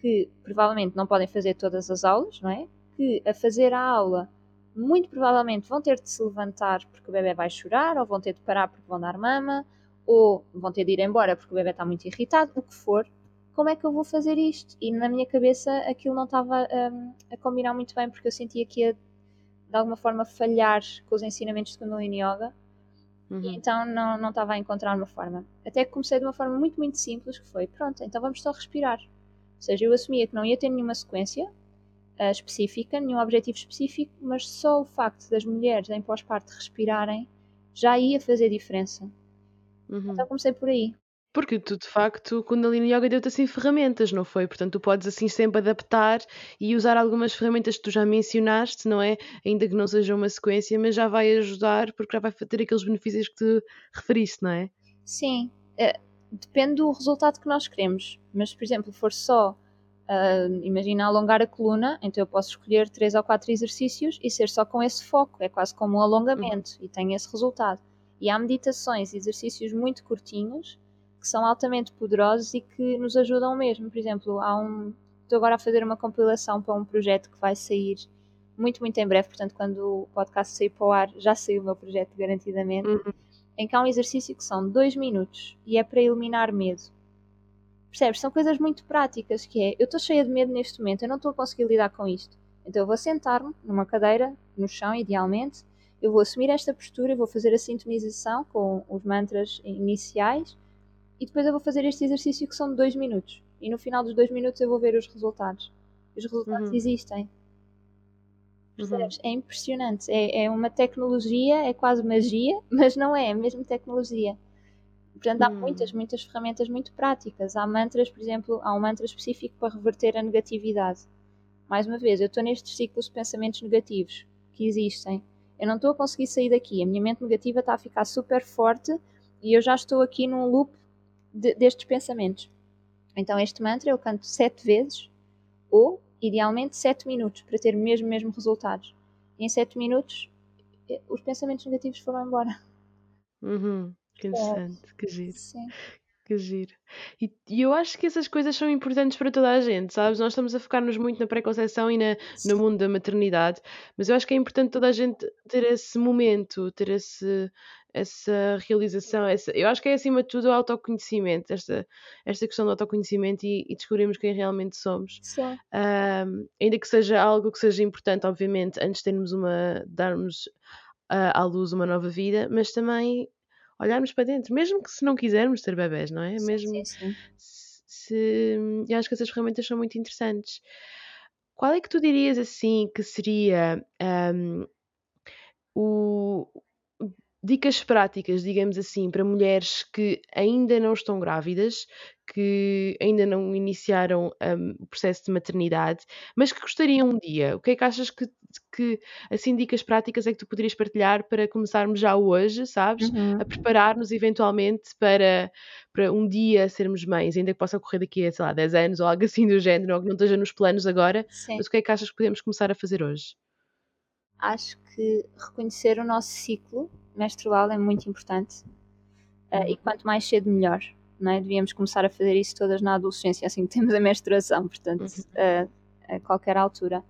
que provavelmente não podem fazer todas as aulas, não é? Que a fazer a aula muito provavelmente vão ter de se levantar porque o bebê vai chorar, ou vão ter de parar porque vão dar mama, ou vão ter de ir embora porque o bebê está muito irritado, o que for como é que eu vou fazer isto? E na minha cabeça aquilo não estava um, a combinar muito bem, porque eu sentia que ia de alguma forma falhar com os ensinamentos de Kundalini Yoga. Uhum. E então não, não estava a encontrar uma forma. Até que comecei de uma forma muito, muito simples, que foi, pronto, então vamos só respirar. Ou seja, eu assumia que não ia ter nenhuma sequência uh, específica, nenhum objetivo específico, mas só o facto das mulheres em pós-parto respirarem já ia fazer diferença. Uhum. Então comecei por aí. Porque tu, de facto, Kundalini Yoga deu-te assim ferramentas, não foi? Portanto, tu podes assim sempre adaptar e usar algumas ferramentas que tu já mencionaste, não é? Ainda que não seja uma sequência, mas já vai ajudar porque já vai ter aqueles benefícios que tu referiste, não é? Sim, uh, depende do resultado que nós queremos. Mas, por exemplo, for só, uh, imagina alongar a coluna, então eu posso escolher três ou quatro exercícios e ser só com esse foco. É quase como um alongamento uhum. e tem esse resultado. E há meditações, exercícios muito curtinhos que são altamente poderosos e que nos ajudam mesmo. Por exemplo, há um. Estou agora a fazer uma compilação para um projeto que vai sair muito, muito em breve. Portanto, quando o podcast sair para o ar, já saiu o meu projeto garantidamente. Uhum. Em que há um exercício que são dois minutos e é para eliminar medo. Percebes? São coisas muito práticas que é, eu estou cheia de medo neste momento, eu não estou a conseguir lidar com isto. Então eu vou sentar-me numa cadeira, no chão, idealmente, eu vou assumir esta postura, vou fazer a sintonização com os mantras iniciais e depois eu vou fazer este exercício que são de dois minutos. E no final dos dois minutos eu vou ver os resultados. Os resultados uhum. existem. Percebes? Uhum. É impressionante. É, é uma tecnologia, é quase magia, mas não é, é mesmo tecnologia. Portanto, há hum. muitas, muitas ferramentas muito práticas. Há mantras, por exemplo, há um mantra específico para reverter a negatividade. Mais uma vez, eu estou nestes ciclos de pensamentos negativos que existem. Eu não estou a conseguir sair daqui. A minha mente negativa está a ficar super forte e eu já estou aqui num loop de, destes pensamentos. Então, este mantra eu canto sete vezes ou, idealmente, sete minutos para ter mesmo, mesmo resultados. E em sete minutos, eh, os pensamentos negativos foram embora. Uhum. Que interessante, que giro. Sim. Que giro. E, e eu acho que essas coisas são importantes para toda a gente, sabes? Nós estamos a focar-nos muito na pré-conceição e na, no mundo da maternidade, mas eu acho que é importante toda a gente ter esse momento, ter esse, essa realização. Essa, eu acho que é acima de tudo o autoconhecimento, esta, esta questão do autoconhecimento e, e descobrirmos quem realmente somos. Sim. ainda que seja algo que seja importante, obviamente, antes de termos uma, darmos uh, à luz uma nova vida, mas também olharmos para dentro, mesmo que se não quisermos ter bebés, não é? Sim, mesmo sim, sim. se. Eu acho que essas ferramentas são muito interessantes. Qual é que tu dirias assim que seria um, o, dicas práticas, digamos assim, para mulheres que ainda não estão grávidas, que ainda não iniciaram um, o processo de maternidade, mas que gostariam um dia. O que é que achas que, que assim dicas práticas é que tu poderias partilhar para começarmos já hoje, sabes? Uhum. A preparar-nos eventualmente para, para um dia sermos mães, ainda que possa ocorrer daqui a, sei lá, 10 anos ou algo assim do género, ou que não esteja nos planos agora, Sim. mas o que é que achas que podemos começar a fazer hoje? Acho que reconhecer o nosso ciclo menstrual é muito importante uh, e quanto mais cedo melhor. Não é? Devíamos começar a fazer isso todas na adolescência, assim que temos a menstruação, portanto, uh, a qualquer altura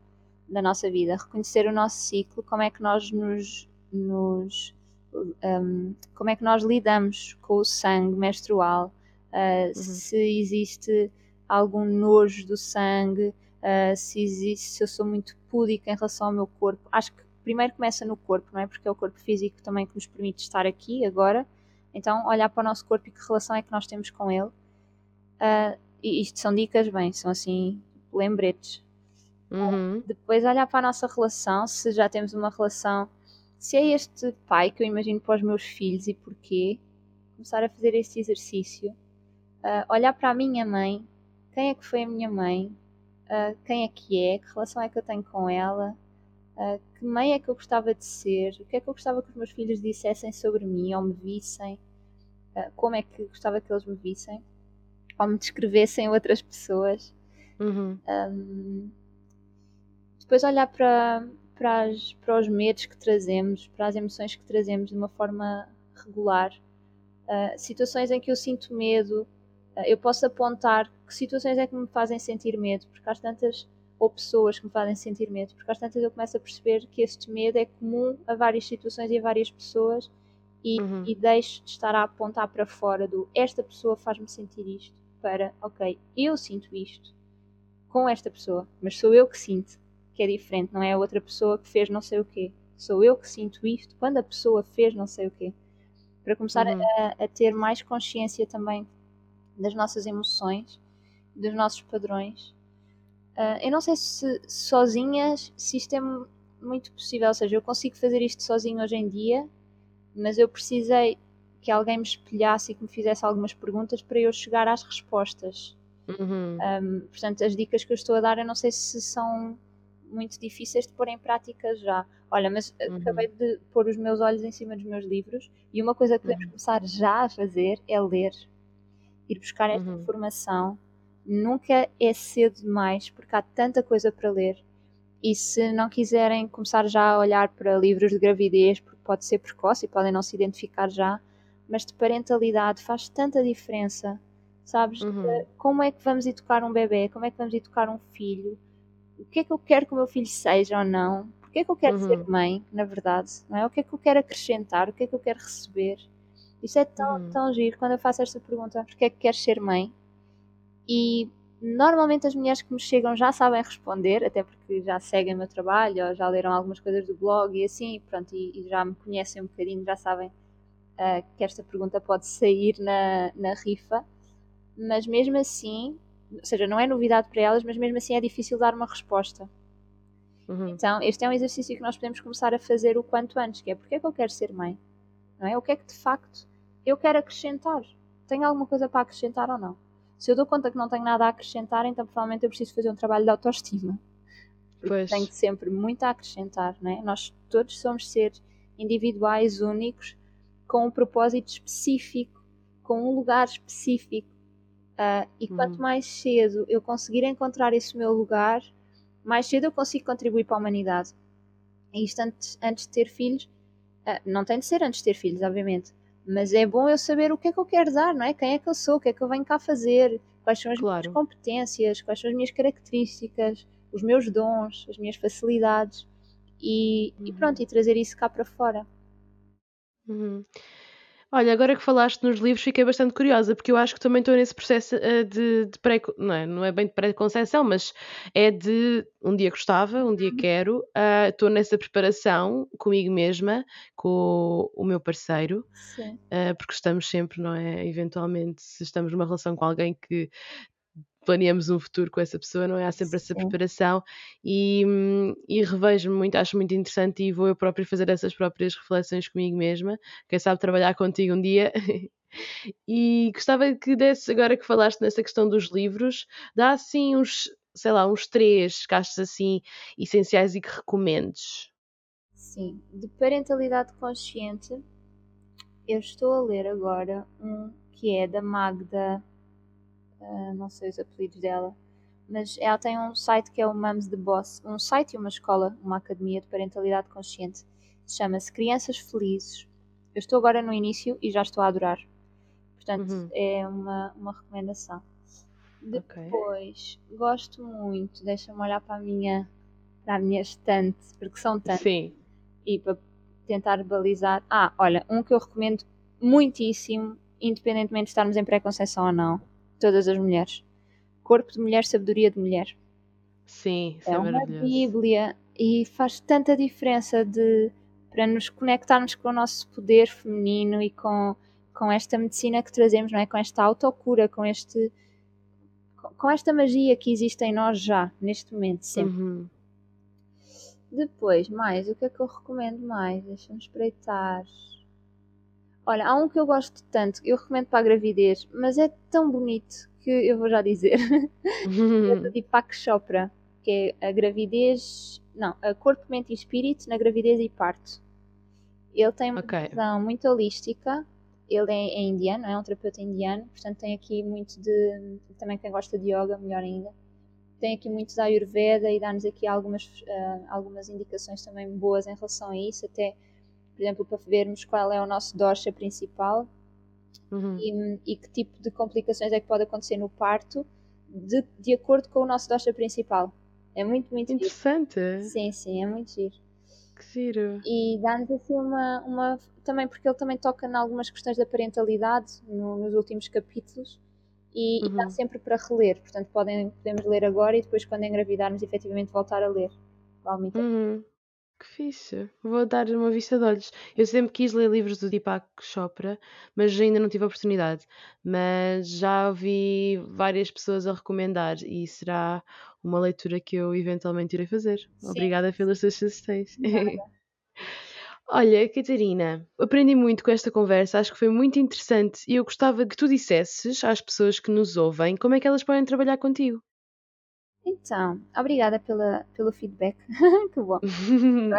da nossa vida. Reconhecer o nosso ciclo, como é que nós nos. nos um, como é que nós lidamos com o sangue menstrual, uh, uhum. se existe algum nojo do sangue, uh, se existe, se eu sou muito púdica em relação ao meu corpo. Acho que primeiro começa no corpo, não é? Porque é o corpo físico também que nos permite estar aqui agora. Então, olhar para o nosso corpo e que relação é que nós temos com ele. Uh, e isto são dicas, bem, são assim, lembretes. Uhum. Depois, olhar para a nossa relação, se já temos uma relação, se é este pai que eu imagino para os meus filhos e porquê. Começar a fazer este exercício. Uh, olhar para a minha mãe, quem é que foi a minha mãe, uh, quem é que é, que relação é que eu tenho com ela, uh, que mãe é que eu gostava de ser, o que é que eu gostava que os meus filhos dissessem sobre mim ou me vissem, uh, como é que gostava que eles me vissem, ou me descrevessem outras pessoas. Uhum. Um, depois olhar para, para, as, para os medos que trazemos, para as emoções que trazemos de uma forma regular. Uh, situações em que eu sinto medo, eu posso apontar que situações é que me fazem sentir medo, porque há tantas ou pessoas que me fazem sentir medo, porque às tantas eu começo a perceber que este medo é comum a várias situações e a várias pessoas e, uhum. e deixo de estar a apontar para fora do esta pessoa faz-me sentir isto para, ok, eu sinto isto com esta pessoa, mas sou eu que sinto que é diferente, não é a outra pessoa que fez não sei o quê. Sou eu que sinto isto quando a pessoa fez não sei o quê. Para começar uhum. a, a ter mais consciência também das nossas emoções, dos nossos padrões Uh, eu não sei se sozinhas, se isto é muito possível, ou seja, eu consigo fazer isto sozinho hoje em dia, mas eu precisei que alguém me espelhasse e que me fizesse algumas perguntas para eu chegar às respostas. Uhum. Um, portanto, as dicas que eu estou a dar, eu não sei se são muito difíceis de pôr em prática já. Olha, mas uhum. acabei de pôr os meus olhos em cima dos meus livros e uma coisa que podemos uhum. começar já a fazer é ler, ir buscar esta uhum. informação nunca é cedo demais, porque há tanta coisa para ler. E se não quiserem começar já a olhar para livros de gravidez, porque pode ser precoce e podem não se identificar já, mas de parentalidade faz tanta diferença. Sabes? Uhum. Como é que vamos educar um bebê? Como é que vamos educar um filho? O que é que eu quero que o meu filho seja ou não? Porquê é que eu quero uhum. ser mãe, na verdade? Não é? O que é que eu quero acrescentar? O que é que eu quero receber? Isso é tão, uhum. tão giro quando eu faço esta pergunta: porquê é que queres ser mãe? E Normalmente as mulheres que me chegam já sabem responder, até porque já seguem o meu trabalho, ou já leram algumas coisas do blog e assim, pronto, e, e já me conhecem um bocadinho, já sabem uh, que esta pergunta pode sair na, na rifa. Mas mesmo assim, ou seja, não é novidade para elas, mas mesmo assim é difícil dar uma resposta. Uhum. Então, este é um exercício que nós podemos começar a fazer o quanto antes, que é porque é que eu quero ser mãe? Não é? O que é que de facto eu quero acrescentar? Tenho alguma coisa para acrescentar ou não? Se eu dou conta que não tenho nada a acrescentar, então provavelmente eu preciso fazer um trabalho de autoestima. Pois. Tenho sempre muito a acrescentar, não é? Nós todos somos seres individuais, únicos, com um propósito específico, com um lugar específico. Uh, e hum. quanto mais cedo eu conseguir encontrar esse meu lugar, mais cedo eu consigo contribuir para a humanidade. E isto antes, antes de ter filhos, não tem de ser antes de ter filhos, obviamente, mas é bom eu saber o que é que eu quero dar, não é? Quem é que eu sou, o que é que eu venho cá fazer, quais são as claro. minhas competências, quais são as minhas características, os meus dons, as minhas facilidades e, uhum. e pronto, e trazer isso cá para fora. Uhum. Olha, agora que falaste nos livros, fiquei bastante curiosa, porque eu acho que também estou nesse processo uh, de, de pré, não é, não é bem de pré-conceição, mas é de um dia gostava, um dia uhum. quero, uh, estou nessa preparação comigo mesma, com o, o meu parceiro, uh, porque estamos sempre, não é? Eventualmente, se estamos numa relação com alguém que planeamos um futuro com essa pessoa, não é? Há sempre essa preparação e, e revejo-me muito, acho muito interessante e vou eu própria fazer essas próprias reflexões comigo mesma. Quem sabe trabalhar contigo um dia. e gostava que desse, agora que falaste nessa questão dos livros, dá assim uns, sei lá, uns três que achas assim essenciais e que recomendes. Sim, de parentalidade consciente, eu estou a ler agora um que é da Magda uh, não sei os apelidos dela, mas ela tem um site que é o Mums the Boss, um site e uma escola, uma academia de parentalidade consciente. Chama-se Crianças Felizes. Eu estou agora no início e já estou a adorar. Portanto, uhum. é uma, uma recomendação. Depois, okay. gosto muito, deixa-me olhar para a minha para a minha estante, porque são tantos. Sim. E para tentar balizar. Ah, olha, um que eu recomendo muitíssimo, independentemente de estarmos em pré-conceição ou não, todas as mulheres. Corpo de mulher, sabedoria de mulher. Sim, é, é uma Bíblia e faz tanta diferença de para nos conectarmos com o nosso poder feminino e com, com esta medicina que trazemos, não é? Com esta autocura, com este com esta magia que existe em nós já, neste momento, sempre. Uhum. Depois, mais, o que é que eu recomendo mais? Deixa-me espreitar. Olha, há um que eu gosto tanto, eu recomendo para a gravidez, mas é tão bonito que eu vou já dizer. é do Deepak Chopra, que é a gravidez. Não, a corpo, mente e espírito na gravidez e parto. Ele tem uma okay. visão muito holística. Ele é, é, indiano, é um terapeuta indiano, portanto tem aqui muito de. Também quem gosta de yoga, melhor ainda. Tem aqui muito da Ayurveda e dá-nos aqui algumas, uh, algumas indicações também boas em relação a isso, até por exemplo, para vermos qual é o nosso dosha principal uhum. e, e, que tipo de complicações é que pode acontecer no parto de, de acordo com o nosso dosha principal. É muito, muito Interessante. Giro. Sim, sim, é muito giro. Que giro. E dá-nos assim uma, uma. Também porque ele também toca em algumas questões da parentalidade no, nos últimos capítulos e, uhum. e, dá sempre para reler. Portanto, podem, podemos ler agora e depois, quando engravidarmos, efetivamente voltar a ler. Vale uhum. Que fixe. Vou dar uma vista de olhos. Eu sempre quis ler livros do Deepak Chopra, mas ainda não tive a oportunidade. Mas já ouvi várias pessoas a recomendar e será uma leitura que eu eventualmente irei fazer. Sim. Obrigada pelas suas sugestões. Olha, Catarina, aprendi muito com esta conversa, acho que foi muito interessante e eu gostava que tu dissesses às pessoas que nos ouvem como é que elas podem trabalhar contigo. Então, obrigada pela, pelo feedback. que bom.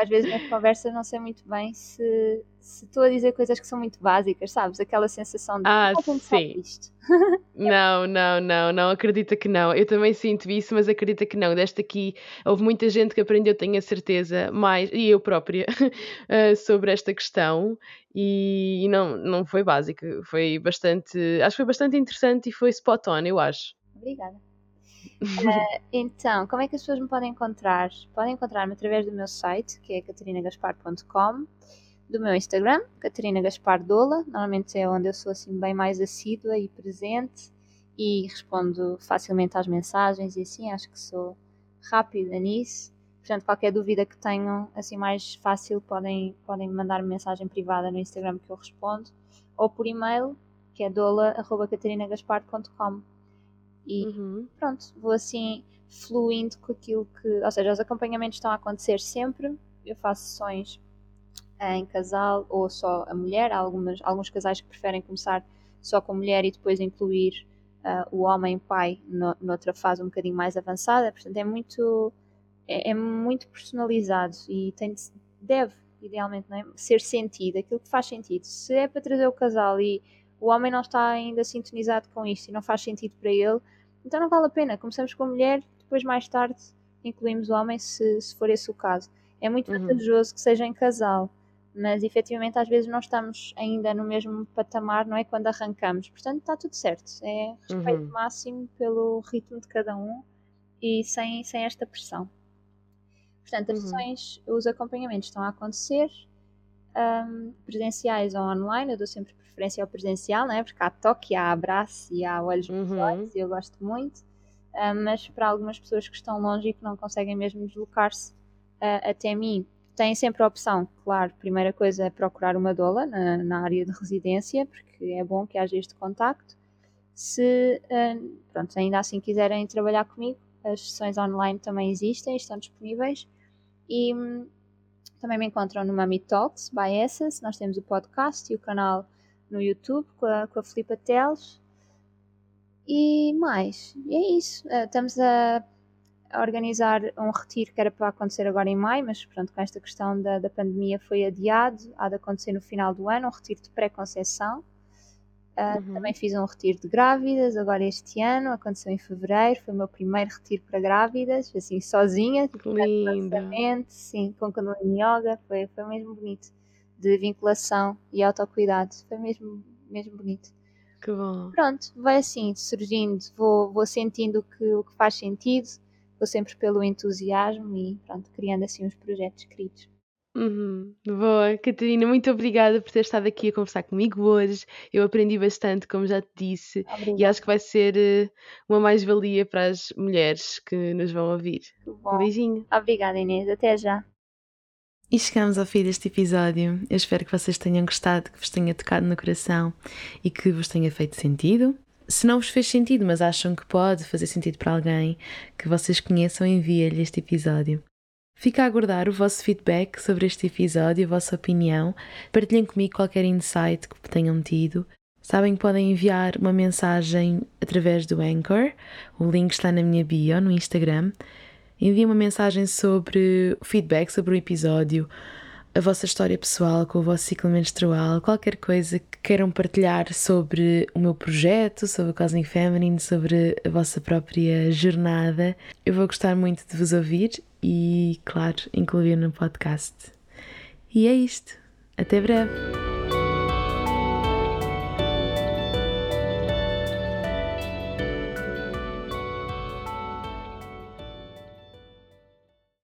às vezes na conversa não sei muito bem se, se estou a dizer coisas que são muito básicas, sabes? Aquela sensação de ah, sim. isto. não, não, não, não, acredita que não. Eu também sinto isso, mas acredita que não. Desta aqui, houve muita gente que aprendeu, tenho a certeza, mais, e eu própria, eh, sobre esta questão. E, e não, não foi básico, foi bastante, acho que foi bastante interessante e foi spot on, eu acho. Obrigada. Uh, então, como é que as pessoas me podem encontrar? Podem encontrar-me através do meu site, que é catarinagaspar.com, do meu Instagram, Catarina Gaspar Dola, normalmente é onde eu sou assim bem mais assídua e presente, e respondo facilmente às mensagens e assim, acho que sou rápida nisso. Portanto, qualquer dúvida que tenham, assim mais fácil, podem, podem mandar -me mensagem privada no Instagram que eu respondo, ou por e-mail, que é dola.catarinagaspardo.com. E uhum. pronto, vou assim fluindo com aquilo que. Ou seja, os acompanhamentos estão a acontecer sempre. Eu faço sessões em casal ou só a mulher. Há algumas, alguns casais que preferem começar só com a mulher e depois incluir uh, o homem-pai no, noutra fase um bocadinho mais avançada. Portanto, é muito, é, é muito personalizado e tem, deve, idealmente, é? ser sentido aquilo que faz sentido. Se é para trazer o casal e o homem não está ainda sintonizado com isto e não faz sentido para ele, então não vale a pena. Começamos com a mulher, depois mais tarde incluímos o homem, se, se for esse o caso. É muito uhum. vantajoso que seja em casal mas efetivamente às vezes não estamos ainda no mesmo patamar, não é? Quando arrancamos. Portanto, está tudo certo. É respeito uhum. máximo pelo ritmo de cada um e sem, sem esta pressão. Portanto, as uhum. sessões, os acompanhamentos estão a acontecer, um, presenciais ou online. Eu dou sempre preferência ao presencial, não é? Porque há toque, há abraço e há olhos nos uhum. olhos e eu gosto muito. Um, mas para algumas pessoas que estão longe e que não conseguem mesmo deslocar-se uh, até mim, têm sempre a opção, claro, primeira coisa é procurar uma doula na, na área de residência, porque é bom que haja este contacto. Se uh, pronto, ainda assim quiserem trabalhar comigo, as sessões online também existem, estão disponíveis. E um, também me encontram no Mami Talks by Essence. Nós temos o podcast e o canal no YouTube com a, com a Filipa Teles. E mais, e é isso. Uh, estamos a a organizar um retiro que era para acontecer agora em maio, mas pronto, com esta questão da, da pandemia foi adiado, há de acontecer no final do ano, um retiro de pré-conceição. Uh, uhum. Também fiz um retiro de grávidas agora este ano, aconteceu em fevereiro, foi o meu primeiro retiro para grávidas, assim, sozinha, lindo. sim, com Kundalini Yoga, foi, foi mesmo bonito, de vinculação e autocuidado, foi mesmo, mesmo bonito. Que bom. Pronto, vai assim, surgindo, vou, vou sentindo que, o que faz sentido, vou sempre pelo entusiasmo e pronto, criando assim uns projetos queridos. Uhum. Boa, Catarina, muito obrigada por ter estado aqui a conversar comigo hoje. Eu aprendi bastante, como já te disse, Obrigada. e acho que vai ser uh, uma mais-valia para as mulheres que nos vão ouvir. Um beijinho. Obrigada, Inês. Até já. E chegamos ao fim deste episódio. Eu espero que vocês tenham gostado, que vos tenha tocado no coração e que vos tenha feito sentido. Se não vos fez sentido, mas acham que pode fazer sentido para alguém que vocês conheçam, envia-lhe este episódio. Fica a aguardar o vosso feedback sobre este episódio, a vossa opinião. Partilhem comigo qualquer insight que tenham tido. Sabem que podem enviar uma mensagem através do Anchor. O link está na minha bio no Instagram. Enviem uma mensagem sobre feedback sobre o episódio, a vossa história pessoal com o vosso ciclo menstrual, qualquer coisa que queiram partilhar sobre o meu projeto, sobre o Causing Feminine, sobre a vossa própria jornada. Eu vou gostar muito de vos ouvir e, claro, incluir no podcast. E é isto. Até breve!